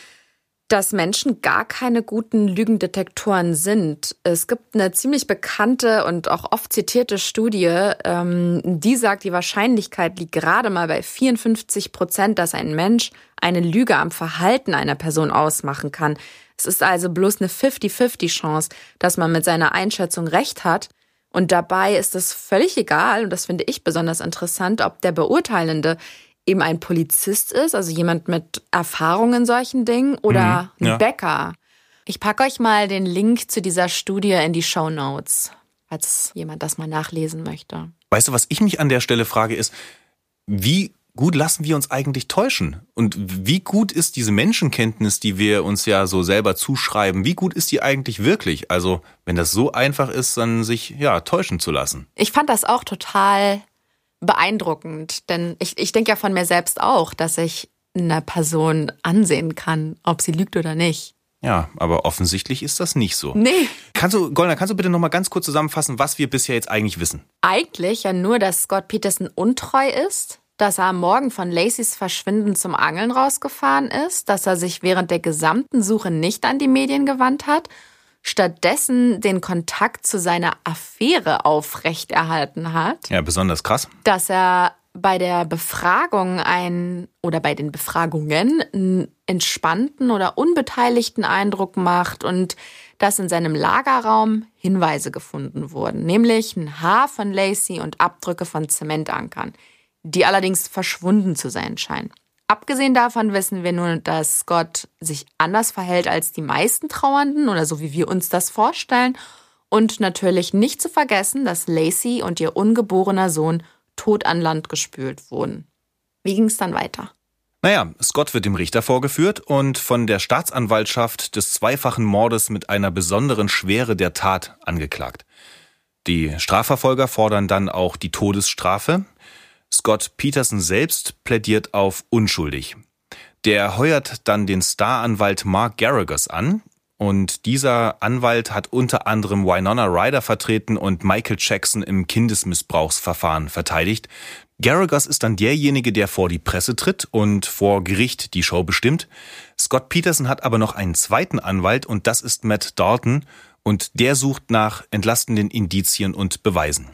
dass Menschen gar keine guten Lügendetektoren sind. Es gibt eine ziemlich bekannte und auch oft zitierte Studie, ähm, die sagt, die Wahrscheinlichkeit liegt gerade mal bei 54 Prozent, dass ein Mensch eine Lüge am Verhalten einer Person ausmachen kann. Es ist also bloß eine 50-50 Chance, dass man mit seiner Einschätzung recht hat. Und dabei ist es völlig egal, und das finde ich besonders interessant, ob der Beurteilende eben ein Polizist ist, also jemand mit Erfahrung in solchen Dingen, oder mhm, ja. ein Bäcker. Ich packe euch mal den Link zu dieser Studie in die Show Notes, falls jemand das mal nachlesen möchte. Weißt du, was ich mich an der Stelle frage, ist, wie gut lassen wir uns eigentlich täuschen? Und wie gut ist diese Menschenkenntnis, die wir uns ja so selber zuschreiben, wie gut ist die eigentlich wirklich? Also, wenn das so einfach ist, dann sich ja täuschen zu lassen. Ich fand das auch total beeindruckend, denn ich, ich denke ja von mir selbst auch, dass ich einer Person ansehen kann, ob sie lügt oder nicht. Ja, aber offensichtlich ist das nicht so. Nee. Kannst du, Golna, kannst du bitte nochmal ganz kurz zusammenfassen, was wir bisher jetzt eigentlich wissen? Eigentlich ja nur, dass Scott Peterson untreu ist, dass er am Morgen von Lacys Verschwinden zum Angeln rausgefahren ist, dass er sich während der gesamten Suche nicht an die Medien gewandt hat stattdessen den Kontakt zu seiner Affäre aufrechterhalten hat. Ja, besonders krass. Dass er bei der Befragung ein oder bei den Befragungen einen entspannten oder unbeteiligten Eindruck macht und dass in seinem Lagerraum Hinweise gefunden wurden, nämlich ein Haar von Lacey und Abdrücke von Zementankern, die allerdings verschwunden zu sein scheinen. Abgesehen davon wissen wir nun, dass Scott sich anders verhält als die meisten Trauernden oder so wie wir uns das vorstellen. Und natürlich nicht zu vergessen, dass Lacey und ihr ungeborener Sohn tot an Land gespült wurden. Wie ging es dann weiter? Naja, Scott wird dem Richter vorgeführt und von der Staatsanwaltschaft des zweifachen Mordes mit einer besonderen Schwere der Tat angeklagt. Die Strafverfolger fordern dann auch die Todesstrafe. Scott Peterson selbst plädiert auf unschuldig. Der heuert dann den Staranwalt Mark Garrigos an, und dieser Anwalt hat unter anderem Winona Ryder vertreten und Michael Jackson im Kindesmissbrauchsverfahren verteidigt. Garagos ist dann derjenige, der vor die Presse tritt und vor Gericht die Show bestimmt. Scott Peterson hat aber noch einen zweiten Anwalt und das ist Matt Dalton und der sucht nach entlastenden Indizien und Beweisen.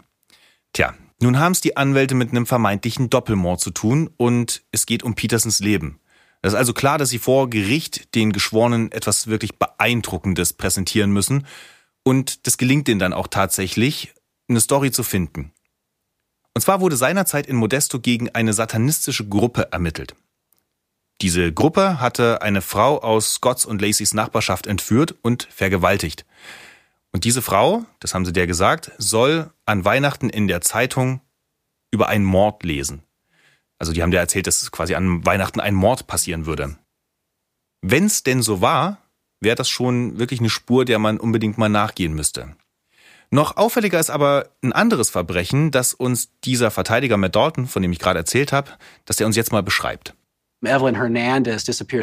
Tja, nun haben es die Anwälte mit einem vermeintlichen Doppelmord zu tun und es geht um Petersons Leben. Es ist also klar, dass sie vor Gericht den Geschworenen etwas wirklich Beeindruckendes präsentieren müssen und das gelingt ihnen dann auch tatsächlich, eine Story zu finden. Und zwar wurde seinerzeit in Modesto gegen eine satanistische Gruppe ermittelt. Diese Gruppe hatte eine Frau aus Scotts und Lacys Nachbarschaft entführt und vergewaltigt. Und diese Frau, das haben sie der gesagt, soll an Weihnachten in der Zeitung über einen Mord lesen. Also die haben dir erzählt, dass quasi an Weihnachten ein Mord passieren würde. Wenn es denn so war, wäre das schon wirklich eine Spur, der man unbedingt mal nachgehen müsste. Noch auffälliger ist aber ein anderes Verbrechen, das uns dieser Verteidiger Matt Dalton, von dem ich gerade erzählt habe, dass er uns jetzt mal beschreibt.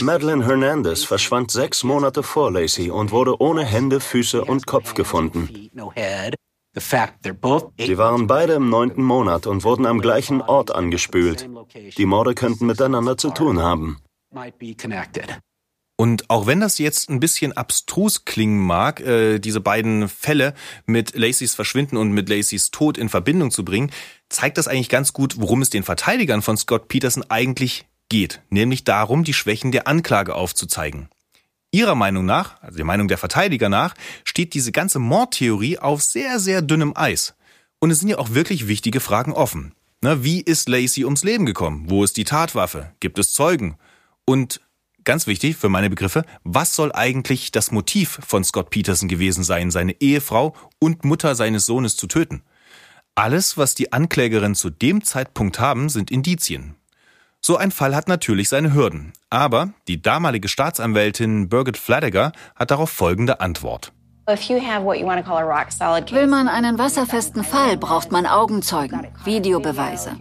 Madeline Hernandez verschwand sechs Monate vor Lacey und wurde ohne Hände, Füße und Kopf gefunden. Sie waren beide im neunten Monat und wurden am gleichen Ort angespült. Die Morde könnten miteinander zu tun haben. Und auch wenn das jetzt ein bisschen abstrus klingen mag, äh, diese beiden Fälle mit Lacys Verschwinden und mit Lacys Tod in Verbindung zu bringen, zeigt das eigentlich ganz gut, worum es den Verteidigern von Scott Peterson eigentlich geht, nämlich darum, die Schwächen der Anklage aufzuzeigen. Ihrer Meinung nach, also der Meinung der Verteidiger nach, steht diese ganze Mordtheorie auf sehr, sehr dünnem Eis. Und es sind ja auch wirklich wichtige Fragen offen. Na, wie ist Lacey ums Leben gekommen? Wo ist die Tatwaffe? Gibt es Zeugen? Und ganz wichtig für meine Begriffe, was soll eigentlich das Motiv von Scott Peterson gewesen sein, seine Ehefrau und Mutter seines Sohnes zu töten? Alles, was die Anklägerin zu dem Zeitpunkt haben, sind Indizien. So ein Fall hat natürlich seine Hürden. Aber die damalige Staatsanwältin Birgit Fladiger hat darauf folgende Antwort. Will man einen wasserfesten Fall, braucht man Augenzeugen, Videobeweise.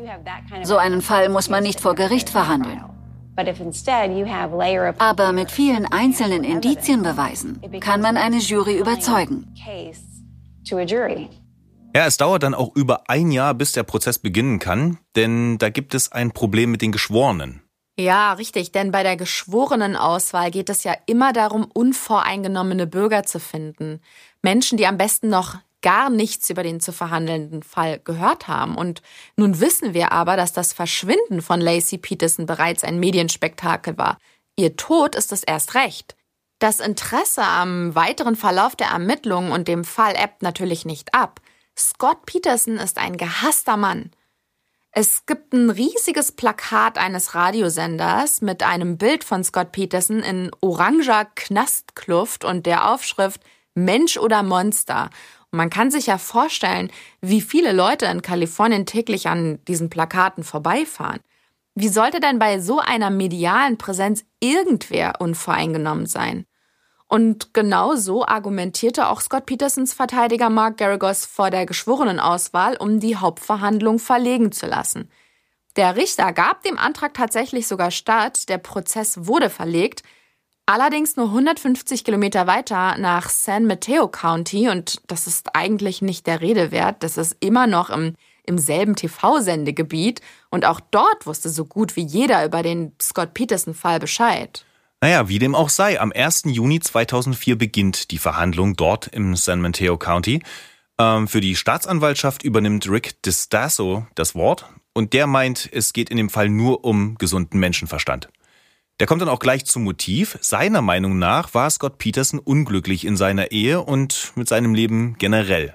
So einen Fall muss man nicht vor Gericht verhandeln. Aber mit vielen einzelnen Indizienbeweisen kann man eine Jury überzeugen. Ja, es dauert dann auch über ein Jahr, bis der Prozess beginnen kann, denn da gibt es ein Problem mit den Geschworenen. Ja, richtig, denn bei der Geschworenenauswahl geht es ja immer darum, unvoreingenommene Bürger zu finden. Menschen, die am besten noch gar nichts über den zu verhandelnden Fall gehört haben. Und nun wissen wir aber, dass das Verschwinden von Lacey Peterson bereits ein Medienspektakel war. Ihr Tod ist es erst recht. Das Interesse am weiteren Verlauf der Ermittlungen und dem Fall ebbt natürlich nicht ab. Scott Peterson ist ein gehasster Mann. Es gibt ein riesiges Plakat eines Radiosenders mit einem Bild von Scott Peterson in oranger Knastkluft und der Aufschrift Mensch oder Monster. Man kann sich ja vorstellen, wie viele Leute in Kalifornien täglich an diesen Plakaten vorbeifahren. Wie sollte denn bei so einer medialen Präsenz irgendwer unvoreingenommen sein? Und genau so argumentierte auch Scott Petersons Verteidiger Mark Garagos vor der Geschworenenauswahl, um die Hauptverhandlung verlegen zu lassen. Der Richter gab dem Antrag tatsächlich sogar statt, der Prozess wurde verlegt, Allerdings nur 150 Kilometer weiter nach San Mateo County und das ist eigentlich nicht der Rede wert. Das ist immer noch im, im selben TV-Sendegebiet und auch dort wusste so gut wie jeder über den Scott Peterson-Fall Bescheid. Naja, wie dem auch sei, am 1. Juni 2004 beginnt die Verhandlung dort im San Mateo County. Ähm, für die Staatsanwaltschaft übernimmt Rick DiStasso das Wort und der meint, es geht in dem Fall nur um gesunden Menschenverstand. Der kommt dann auch gleich zum Motiv. Seiner Meinung nach war Scott Peterson unglücklich in seiner Ehe und mit seinem Leben generell.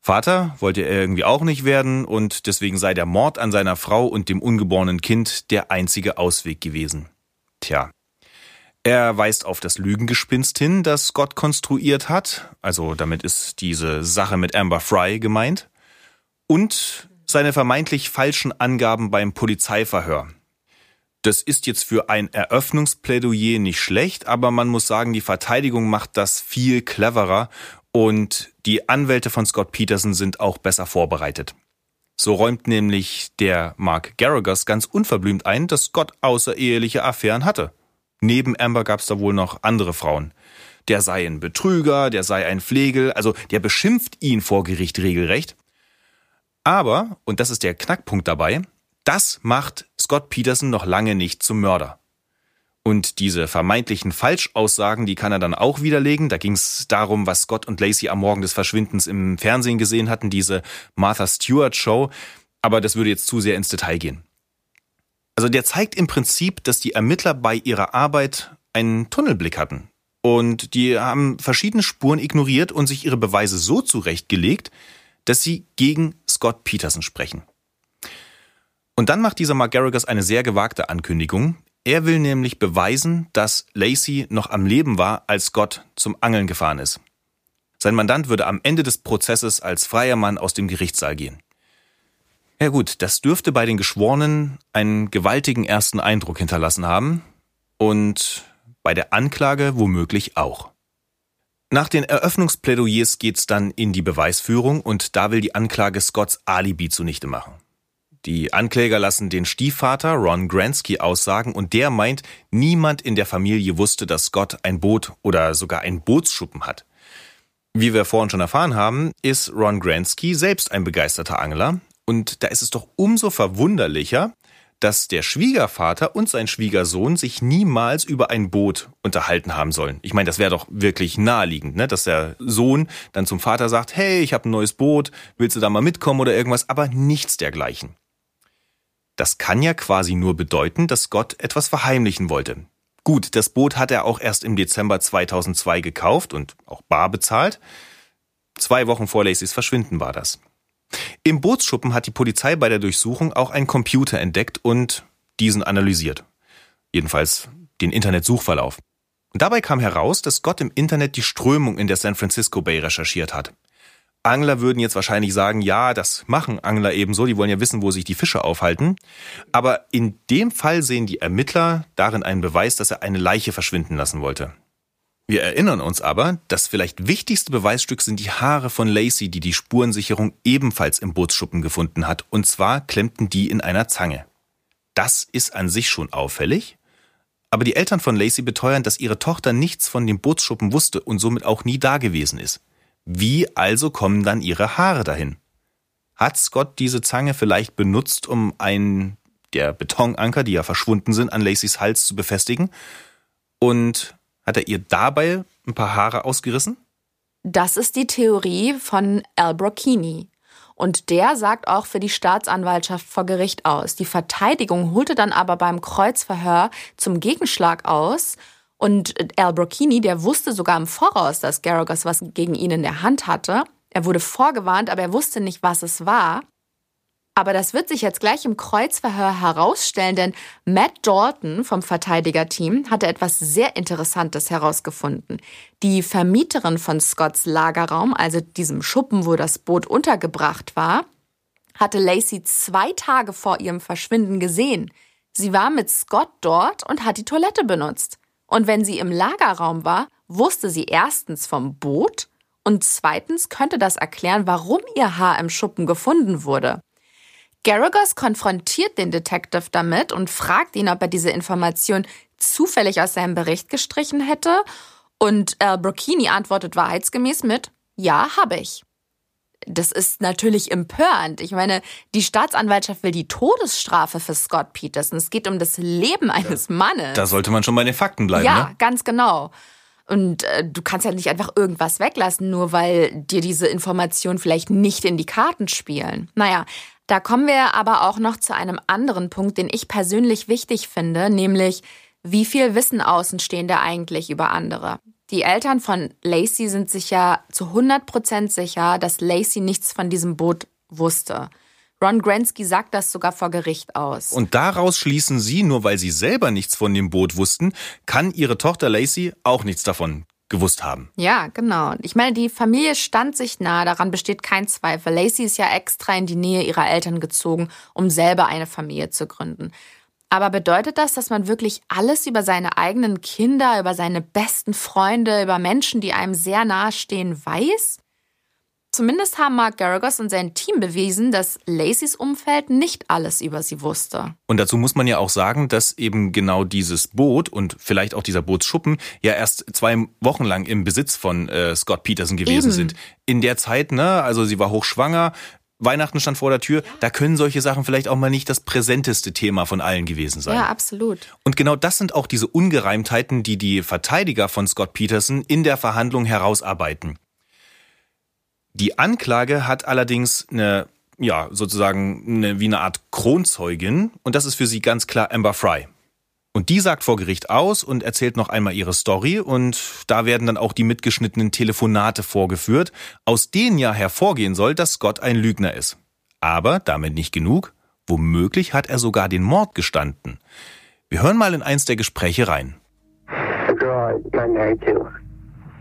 Vater wollte er irgendwie auch nicht werden und deswegen sei der Mord an seiner Frau und dem ungeborenen Kind der einzige Ausweg gewesen. Tja. Er weist auf das Lügengespinst hin, das Scott konstruiert hat, also damit ist diese Sache mit Amber Fry gemeint, und seine vermeintlich falschen Angaben beim Polizeiverhör. Das ist jetzt für ein Eröffnungsplädoyer nicht schlecht, aber man muss sagen, die Verteidigung macht das viel cleverer und die Anwälte von Scott Peterson sind auch besser vorbereitet. So räumt nämlich der Mark Garagos ganz unverblümt ein, dass Scott außereheliche Affären hatte. Neben Amber gab es da wohl noch andere Frauen. Der sei ein Betrüger, der sei ein Pflegel, also der beschimpft ihn vor Gericht regelrecht. Aber, und das ist der Knackpunkt dabei, das macht Scott Peterson noch lange nicht zum Mörder. Und diese vermeintlichen Falschaussagen, die kann er dann auch widerlegen. Da ging es darum, was Scott und Lacey am Morgen des Verschwindens im Fernsehen gesehen hatten, diese Martha Stewart Show. Aber das würde jetzt zu sehr ins Detail gehen. Also der zeigt im Prinzip, dass die Ermittler bei ihrer Arbeit einen Tunnelblick hatten. Und die haben verschiedene Spuren ignoriert und sich ihre Beweise so zurechtgelegt, dass sie gegen Scott Peterson sprechen. Und dann macht dieser Mark Garrigus eine sehr gewagte Ankündigung. Er will nämlich beweisen, dass Lacey noch am Leben war, als Scott zum Angeln gefahren ist. Sein Mandant würde am Ende des Prozesses als freier Mann aus dem Gerichtssaal gehen. Ja gut, das dürfte bei den Geschworenen einen gewaltigen ersten Eindruck hinterlassen haben und bei der Anklage womöglich auch. Nach den Eröffnungsplädoyers geht's dann in die Beweisführung und da will die Anklage Scotts Alibi zunichte machen. Die Ankläger lassen den Stiefvater Ron Gransky aussagen und der meint, niemand in der Familie wusste, dass Scott ein Boot oder sogar ein Bootsschuppen hat. Wie wir vorhin schon erfahren haben, ist Ron Gransky selbst ein begeisterter Angler und da ist es doch umso verwunderlicher, dass der Schwiegervater und sein Schwiegersohn sich niemals über ein Boot unterhalten haben sollen. Ich meine, das wäre doch wirklich naheliegend, ne? dass der Sohn dann zum Vater sagt, hey, ich habe ein neues Boot, willst du da mal mitkommen oder irgendwas, aber nichts dergleichen. Das kann ja quasi nur bedeuten, dass Gott etwas verheimlichen wollte. Gut, das Boot hat er auch erst im Dezember 2002 gekauft und auch bar bezahlt. Zwei Wochen vor Lacys Verschwinden war das. Im Bootsschuppen hat die Polizei bei der Durchsuchung auch einen Computer entdeckt und diesen analysiert. Jedenfalls den Internetsuchverlauf. Und dabei kam heraus, dass Gott im Internet die Strömung in der San Francisco Bay recherchiert hat. Angler würden jetzt wahrscheinlich sagen, ja, das machen Angler ebenso, die wollen ja wissen, wo sich die Fische aufhalten. Aber in dem Fall sehen die Ermittler darin einen Beweis, dass er eine Leiche verschwinden lassen wollte. Wir erinnern uns aber, das vielleicht wichtigste Beweisstück sind die Haare von Lacey, die die Spurensicherung ebenfalls im Bootsschuppen gefunden hat. Und zwar klemmten die in einer Zange. Das ist an sich schon auffällig. Aber die Eltern von Lacey beteuern, dass ihre Tochter nichts von dem Bootsschuppen wusste und somit auch nie dagewesen ist. Wie also kommen dann ihre Haare dahin? Hat Scott diese Zange vielleicht benutzt, um einen der Betonanker, die ja verschwunden sind, an Lacys Hals zu befestigen? Und hat er ihr dabei ein paar Haare ausgerissen? Das ist die Theorie von Al Brocchini. Und der sagt auch für die Staatsanwaltschaft vor Gericht aus. Die Verteidigung holte dann aber beim Kreuzverhör zum Gegenschlag aus und Al Brocchini, der wusste sogar im Voraus, dass Garagos was gegen ihn in der Hand hatte. Er wurde vorgewarnt, aber er wusste nicht, was es war. Aber das wird sich jetzt gleich im Kreuzverhör herausstellen, denn Matt Dalton vom Verteidigerteam hatte etwas sehr Interessantes herausgefunden. Die Vermieterin von Scotts Lagerraum, also diesem Schuppen, wo das Boot untergebracht war, hatte Lacey zwei Tage vor ihrem Verschwinden gesehen. Sie war mit Scott dort und hat die Toilette benutzt. Und wenn sie im Lagerraum war, wusste sie erstens vom Boot und zweitens könnte das erklären, warum ihr Haar im Schuppen gefunden wurde. Garagos konfrontiert den Detective damit und fragt ihn, ob er diese Information zufällig aus seinem Bericht gestrichen hätte. Und Al Brocchini antwortet wahrheitsgemäß mit Ja, habe ich das ist natürlich empörend. Ich meine, die Staatsanwaltschaft will die Todesstrafe für Scott Peterson. Es geht um das Leben eines Mannes. Da sollte man schon bei den Fakten bleiben. Ja, ne? ganz genau. Und äh, du kannst ja nicht einfach irgendwas weglassen, nur weil dir diese Informationen vielleicht nicht in die Karten spielen. Naja, da kommen wir aber auch noch zu einem anderen Punkt, den ich persönlich wichtig finde, nämlich wie viel Wissen Außenstehende eigentlich über andere. Die Eltern von Lacey sind sich ja zu 100% sicher, dass Lacey nichts von diesem Boot wusste. Ron Gransky sagt das sogar vor Gericht aus. Und daraus schließen sie, nur weil sie selber nichts von dem Boot wussten, kann ihre Tochter Lacey auch nichts davon gewusst haben. Ja, genau. Ich meine, die Familie stand sich nahe, daran besteht kein Zweifel. Lacey ist ja extra in die Nähe ihrer Eltern gezogen, um selber eine Familie zu gründen. Aber bedeutet das, dass man wirklich alles über seine eigenen Kinder, über seine besten Freunde, über Menschen, die einem sehr nahestehen, weiß? Zumindest haben Mark Garagos und sein Team bewiesen, dass Lacys Umfeld nicht alles über sie wusste. Und dazu muss man ja auch sagen, dass eben genau dieses Boot und vielleicht auch dieser Bootsschuppen ja erst zwei Wochen lang im Besitz von äh, Scott Peterson gewesen eben. sind. In der Zeit, ne, also sie war hochschwanger, Weihnachten stand vor der Tür, da können solche Sachen vielleicht auch mal nicht das präsenteste Thema von allen gewesen sein. Ja, absolut. Und genau das sind auch diese Ungereimtheiten, die die Verteidiger von Scott Peterson in der Verhandlung herausarbeiten. Die Anklage hat allerdings eine, ja, sozusagen eine, wie eine Art Kronzeugin und das ist für sie ganz klar Amber Fry. Und die sagt vor Gericht aus und erzählt noch einmal ihre Story und da werden dann auch die mitgeschnittenen Telefonate vorgeführt, aus denen ja hervorgehen soll, dass Scott ein Lügner ist. Aber damit nicht genug, womöglich hat er sogar den Mord gestanden. Wir hören mal in eins der Gespräche rein. The girl I'm married to,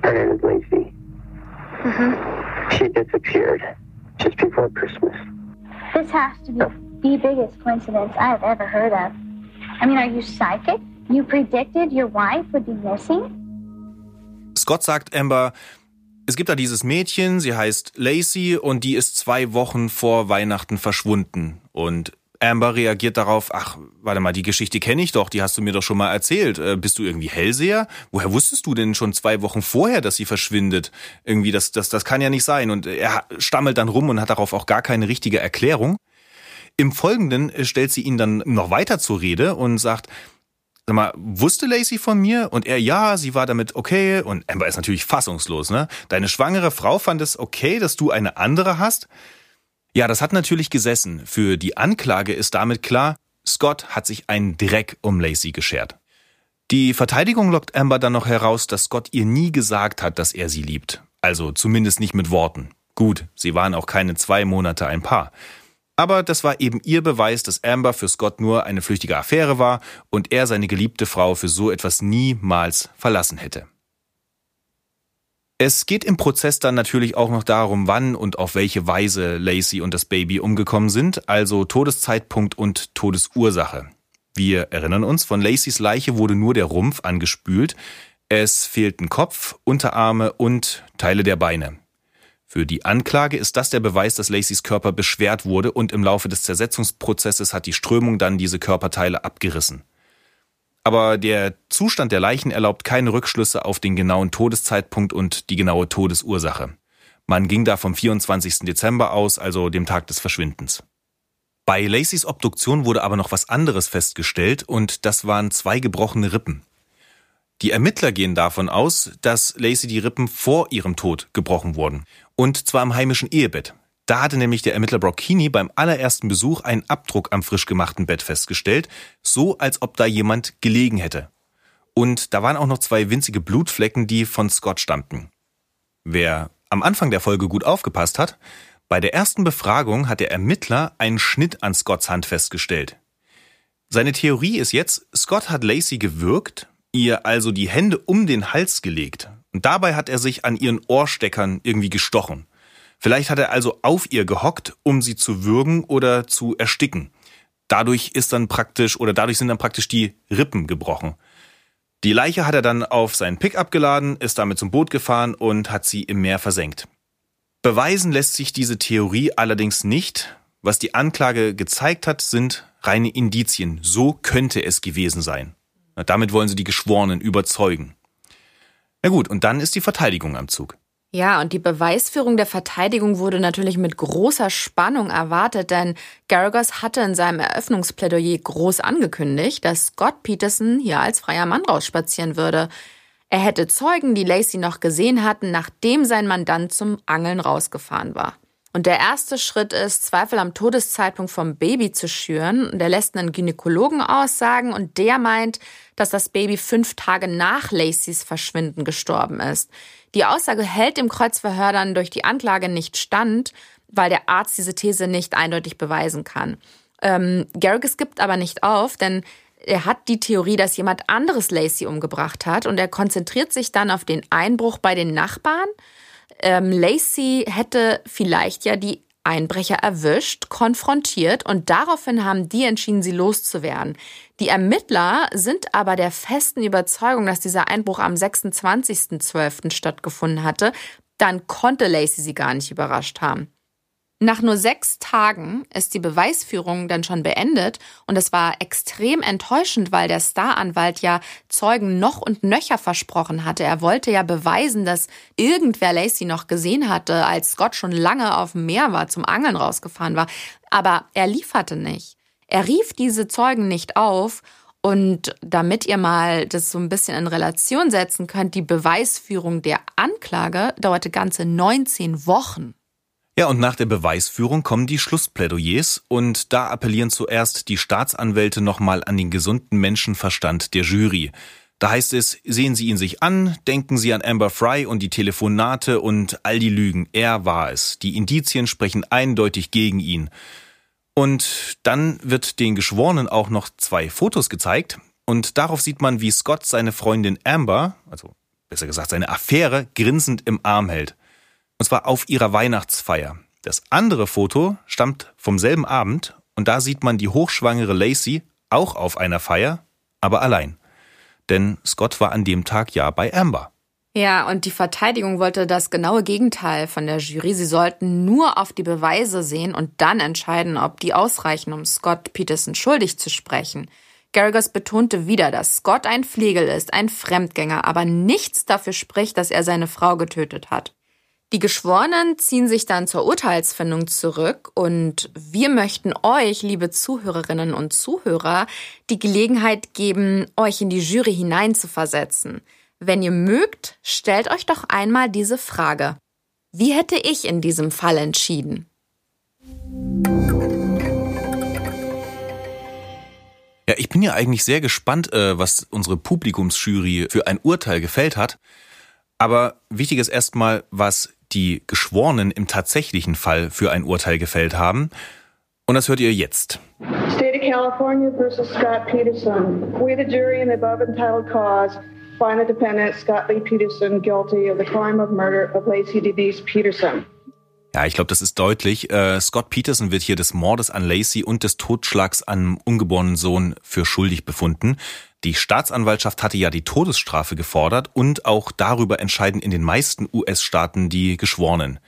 her name is Lacey. Mhm. She disappeared just before Christmas. This has to be the biggest coincidence I've ever heard of. I mean, are you psychic? You predicted your wife would be missing? Scott sagt Amber, es gibt da dieses Mädchen, sie heißt Lacey und die ist zwei Wochen vor Weihnachten verschwunden. Und Amber reagiert darauf, ach, warte mal, die Geschichte kenne ich doch, die hast du mir doch schon mal erzählt. Äh, bist du irgendwie Hellseher? Woher wusstest du denn schon zwei Wochen vorher, dass sie verschwindet? Irgendwie, das, das, das kann ja nicht sein. Und er stammelt dann rum und hat darauf auch gar keine richtige Erklärung. Im Folgenden stellt sie ihn dann noch weiter zur Rede und sagt, Sag mal, wusste Lacey von mir? Und er, ja, sie war damit okay. Und Amber ist natürlich fassungslos, ne? Deine schwangere Frau fand es okay, dass du eine andere hast? Ja, das hat natürlich gesessen. Für die Anklage ist damit klar, Scott hat sich einen Dreck um Lacey geschert. Die Verteidigung lockt Amber dann noch heraus, dass Scott ihr nie gesagt hat, dass er sie liebt. Also zumindest nicht mit Worten. Gut, sie waren auch keine zwei Monate ein Paar. Aber das war eben ihr Beweis, dass Amber für Scott nur eine flüchtige Affäre war und er seine geliebte Frau für so etwas niemals verlassen hätte. Es geht im Prozess dann natürlich auch noch darum, wann und auf welche Weise Lacey und das Baby umgekommen sind, also Todeszeitpunkt und Todesursache. Wir erinnern uns, von Lacys Leiche wurde nur der Rumpf angespült, es fehlten Kopf, Unterarme und Teile der Beine. Für die Anklage ist das der Beweis, dass Lacys Körper beschwert wurde und im Laufe des Zersetzungsprozesses hat die Strömung dann diese Körperteile abgerissen. Aber der Zustand der Leichen erlaubt keine Rückschlüsse auf den genauen Todeszeitpunkt und die genaue Todesursache. Man ging da vom 24. Dezember aus, also dem Tag des Verschwindens. Bei Lacys Obduktion wurde aber noch was anderes festgestellt und das waren zwei gebrochene Rippen. Die Ermittler gehen davon aus, dass Lacey die Rippen vor ihrem Tod gebrochen wurden. Und zwar im heimischen Ehebett. Da hatte nämlich der Ermittler Brocchini beim allerersten Besuch einen Abdruck am frisch gemachten Bett festgestellt, so als ob da jemand gelegen hätte. Und da waren auch noch zwei winzige Blutflecken, die von Scott stammten. Wer am Anfang der Folge gut aufgepasst hat, bei der ersten Befragung hat der Ermittler einen Schnitt an Scotts Hand festgestellt. Seine Theorie ist jetzt, Scott hat Lacey gewürgt, ihr also die Hände um den Hals gelegt und dabei hat er sich an ihren Ohrsteckern irgendwie gestochen. Vielleicht hat er also auf ihr gehockt, um sie zu würgen oder zu ersticken. Dadurch ist dann praktisch oder dadurch sind dann praktisch die Rippen gebrochen. Die Leiche hat er dann auf seinen Pickup geladen, ist damit zum Boot gefahren und hat sie im Meer versenkt. Beweisen lässt sich diese Theorie allerdings nicht. Was die Anklage gezeigt hat, sind reine Indizien. So könnte es gewesen sein. Damit wollen sie die Geschworenen überzeugen. Na gut, und dann ist die Verteidigung am Zug. Ja, und die Beweisführung der Verteidigung wurde natürlich mit großer Spannung erwartet, denn Garagos hatte in seinem Eröffnungsplädoyer groß angekündigt, dass Scott Peterson hier als freier Mann rausspazieren würde. Er hätte Zeugen, die Lacey noch gesehen hatten, nachdem sein Mandant zum Angeln rausgefahren war. Und der erste Schritt ist, Zweifel am Todeszeitpunkt vom Baby zu schüren. Der lässt einen Gynäkologen aussagen und der meint, dass das Baby fünf Tage nach Lacys Verschwinden gestorben ist. Die Aussage hält im Kreuzverhör dann durch die Anklage nicht stand, weil der Arzt diese These nicht eindeutig beweisen kann. Ähm, Garrigus gibt aber nicht auf, denn er hat die Theorie, dass jemand anderes Lacey umgebracht hat und er konzentriert sich dann auf den Einbruch bei den Nachbarn. Ähm, Lacey hätte vielleicht ja die Einbrecher erwischt, konfrontiert und daraufhin haben die entschieden, sie loszuwerden. Die Ermittler sind aber der festen Überzeugung, dass dieser Einbruch am 26.12. stattgefunden hatte. Dann konnte Lacey sie gar nicht überrascht haben. Nach nur sechs Tagen ist die Beweisführung dann schon beendet und es war extrem enttäuschend, weil der Staranwalt ja Zeugen noch und nöcher versprochen hatte. Er wollte ja beweisen, dass irgendwer Lacey noch gesehen hatte, als Scott schon lange auf dem Meer war, zum Angeln rausgefahren war. Aber er lieferte nicht. Er rief diese Zeugen nicht auf und damit ihr mal das so ein bisschen in Relation setzen könnt, die Beweisführung der Anklage dauerte ganze 19 Wochen. Ja, und nach der Beweisführung kommen die Schlussplädoyers und da appellieren zuerst die Staatsanwälte nochmal an den gesunden Menschenverstand der Jury. Da heißt es, sehen Sie ihn sich an, denken Sie an Amber Fry und die Telefonate und all die Lügen. Er war es. Die Indizien sprechen eindeutig gegen ihn. Und dann wird den Geschworenen auch noch zwei Fotos gezeigt und darauf sieht man, wie Scott seine Freundin Amber, also besser gesagt seine Affäre, grinsend im Arm hält. Und zwar auf ihrer Weihnachtsfeier. Das andere Foto stammt vom selben Abend und da sieht man die hochschwangere Lacey auch auf einer Feier, aber allein. Denn Scott war an dem Tag ja bei Amber. Ja, und die Verteidigung wollte das genaue Gegenteil von der Jury. Sie sollten nur auf die Beweise sehen und dann entscheiden, ob die ausreichen, um Scott Peterson schuldig zu sprechen. Garrigos betonte wieder, dass Scott ein Flegel ist, ein Fremdgänger, aber nichts dafür spricht, dass er seine Frau getötet hat. Die Geschworenen ziehen sich dann zur Urteilsfindung zurück und wir möchten euch, liebe Zuhörerinnen und Zuhörer, die Gelegenheit geben, euch in die Jury hineinzuversetzen. Wenn ihr mögt, stellt euch doch einmal diese Frage. Wie hätte ich in diesem Fall entschieden? Ja, ich bin ja eigentlich sehr gespannt, äh, was unsere Publikumsjury für ein Urteil gefällt hat. Aber wichtig ist erstmal, was die Geschworenen im tatsächlichen Fall für ein Urteil gefällt haben. Und das hört ihr jetzt. State of California versus Scott Peterson. We, the jury in the above entitled cause, find the defendant Scott Lee Peterson guilty of the crime of murder of Lacey Denise Peterson. Ja, ich glaube, das ist deutlich. Äh, Scott Peterson wird hier des Mordes an Lacey und des Totschlags an ungeborenen Sohn für schuldig befunden. Die Staatsanwaltschaft hatte ja die Todesstrafe gefordert und auch darüber entscheiden in den meisten US-Staaten die Geschworenen.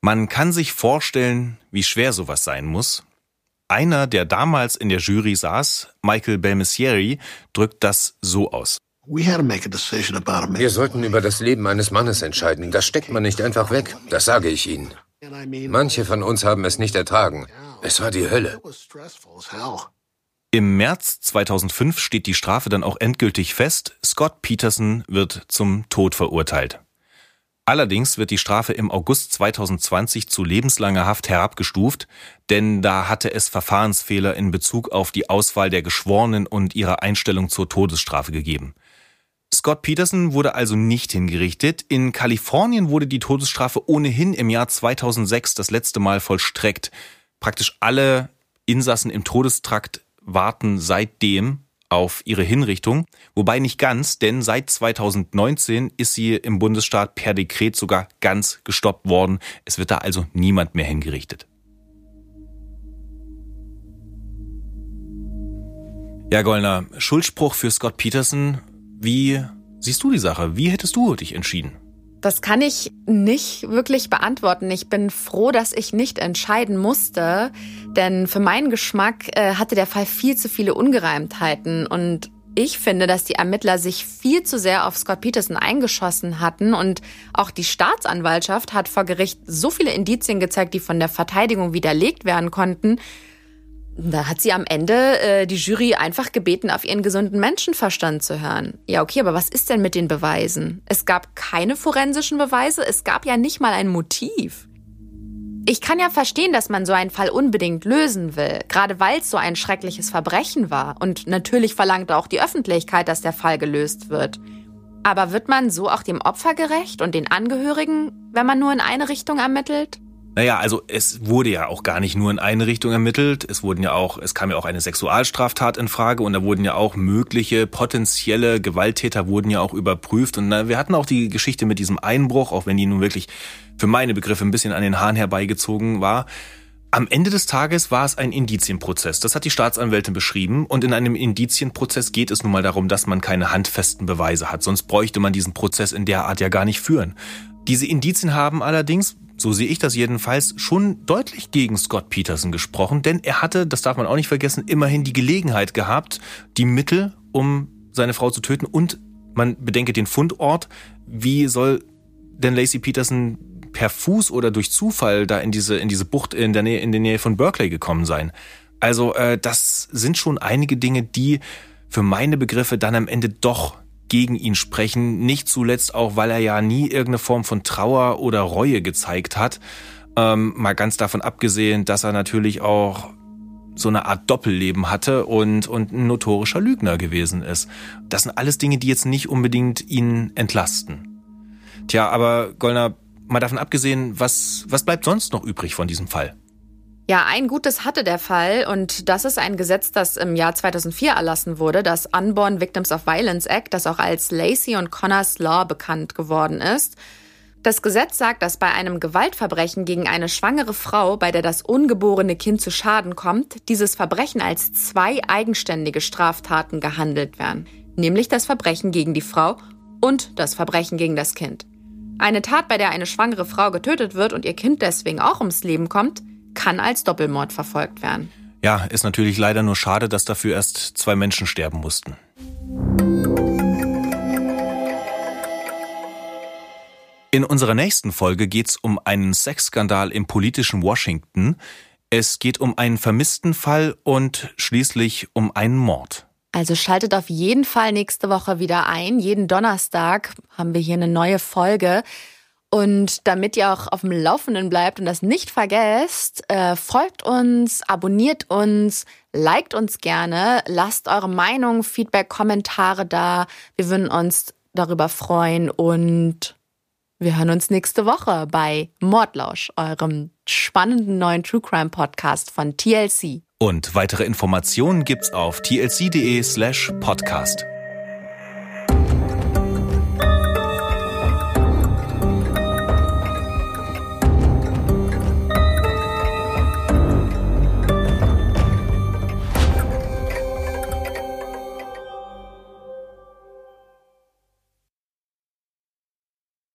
Man kann sich vorstellen, wie schwer sowas sein muss. Einer, der damals in der Jury saß, Michael Belmessieri, drückt das so aus. Wir sollten über das Leben eines Mannes entscheiden. Das steckt man nicht einfach weg. Das sage ich Ihnen. Manche von uns haben es nicht ertragen. Es war die Hölle. Im März 2005 steht die Strafe dann auch endgültig fest. Scott Peterson wird zum Tod verurteilt. Allerdings wird die Strafe im August 2020 zu lebenslanger Haft herabgestuft, denn da hatte es Verfahrensfehler in Bezug auf die Auswahl der Geschworenen und ihre Einstellung zur Todesstrafe gegeben. Scott Peterson wurde also nicht hingerichtet. In Kalifornien wurde die Todesstrafe ohnehin im Jahr 2006 das letzte Mal vollstreckt. Praktisch alle Insassen im Todestrakt warten seitdem auf ihre Hinrichtung, wobei nicht ganz, denn seit 2019 ist sie im Bundesstaat per Dekret sogar ganz gestoppt worden. Es wird da also niemand mehr hingerichtet. Ja, Gollner, Schuldspruch für Scott Peterson. Wie siehst du die Sache? Wie hättest du dich entschieden? Das kann ich nicht wirklich beantworten. Ich bin froh, dass ich nicht entscheiden musste, denn für meinen Geschmack äh, hatte der Fall viel zu viele Ungereimtheiten und ich finde, dass die Ermittler sich viel zu sehr auf Scott Peterson eingeschossen hatten und auch die Staatsanwaltschaft hat vor Gericht so viele Indizien gezeigt, die von der Verteidigung widerlegt werden konnten, da hat sie am Ende äh, die Jury einfach gebeten, auf ihren gesunden Menschenverstand zu hören. Ja, okay, aber was ist denn mit den Beweisen? Es gab keine forensischen Beweise, es gab ja nicht mal ein Motiv. Ich kann ja verstehen, dass man so einen Fall unbedingt lösen will, gerade weil es so ein schreckliches Verbrechen war. Und natürlich verlangt auch die Öffentlichkeit, dass der Fall gelöst wird. Aber wird man so auch dem Opfer gerecht und den Angehörigen, wenn man nur in eine Richtung ermittelt? Naja, also es wurde ja auch gar nicht nur in eine Richtung ermittelt. Es wurden ja auch, es kam ja auch eine Sexualstraftat in Frage und da wurden ja auch mögliche potenzielle Gewalttäter wurden ja auch überprüft. Und na, wir hatten auch die Geschichte mit diesem Einbruch, auch wenn die nun wirklich für meine Begriffe ein bisschen an den Haaren herbeigezogen war. Am Ende des Tages war es ein Indizienprozess. Das hat die Staatsanwältin beschrieben. Und in einem Indizienprozess geht es nun mal darum, dass man keine handfesten Beweise hat. Sonst bräuchte man diesen Prozess in der Art ja gar nicht führen. Diese Indizien haben allerdings, so sehe ich das jedenfalls, schon deutlich gegen Scott Peterson gesprochen, denn er hatte, das darf man auch nicht vergessen, immerhin die Gelegenheit gehabt, die Mittel, um seine Frau zu töten und man bedenke den Fundort. Wie soll denn Lacey Peterson per Fuß oder durch Zufall da in diese, in diese Bucht in der Nähe, in der Nähe von Berkeley gekommen sein? Also, äh, das sind schon einige Dinge, die für meine Begriffe dann am Ende doch gegen ihn sprechen. Nicht zuletzt auch, weil er ja nie irgendeine Form von Trauer oder Reue gezeigt hat. Ähm, mal ganz davon abgesehen, dass er natürlich auch so eine Art Doppelleben hatte und, und ein notorischer Lügner gewesen ist. Das sind alles Dinge, die jetzt nicht unbedingt ihn entlasten. Tja, aber Goldner, mal davon abgesehen, was, was bleibt sonst noch übrig von diesem Fall? Ja, ein Gutes hatte der Fall und das ist ein Gesetz, das im Jahr 2004 erlassen wurde, das Unborn Victims of Violence Act, das auch als Lacey und Connors Law bekannt geworden ist. Das Gesetz sagt, dass bei einem Gewaltverbrechen gegen eine schwangere Frau, bei der das ungeborene Kind zu Schaden kommt, dieses Verbrechen als zwei eigenständige Straftaten gehandelt werden, nämlich das Verbrechen gegen die Frau und das Verbrechen gegen das Kind. Eine Tat, bei der eine schwangere Frau getötet wird und ihr Kind deswegen auch ums Leben kommt, kann als Doppelmord verfolgt werden. Ja, ist natürlich leider nur schade, dass dafür erst zwei Menschen sterben mussten. In unserer nächsten Folge geht es um einen Sexskandal im politischen Washington. Es geht um einen vermissten Fall und schließlich um einen Mord. Also schaltet auf jeden Fall nächste Woche wieder ein. Jeden Donnerstag haben wir hier eine neue Folge. Und damit ihr auch auf dem Laufenden bleibt und das nicht vergesst, äh, folgt uns, abonniert uns, liked uns gerne, lasst eure Meinung, Feedback, Kommentare da. Wir würden uns darüber freuen und wir hören uns nächste Woche bei Mordlausch, eurem spannenden neuen True Crime Podcast von TLC. Und weitere Informationen gibt's auf tlc.de slash podcast.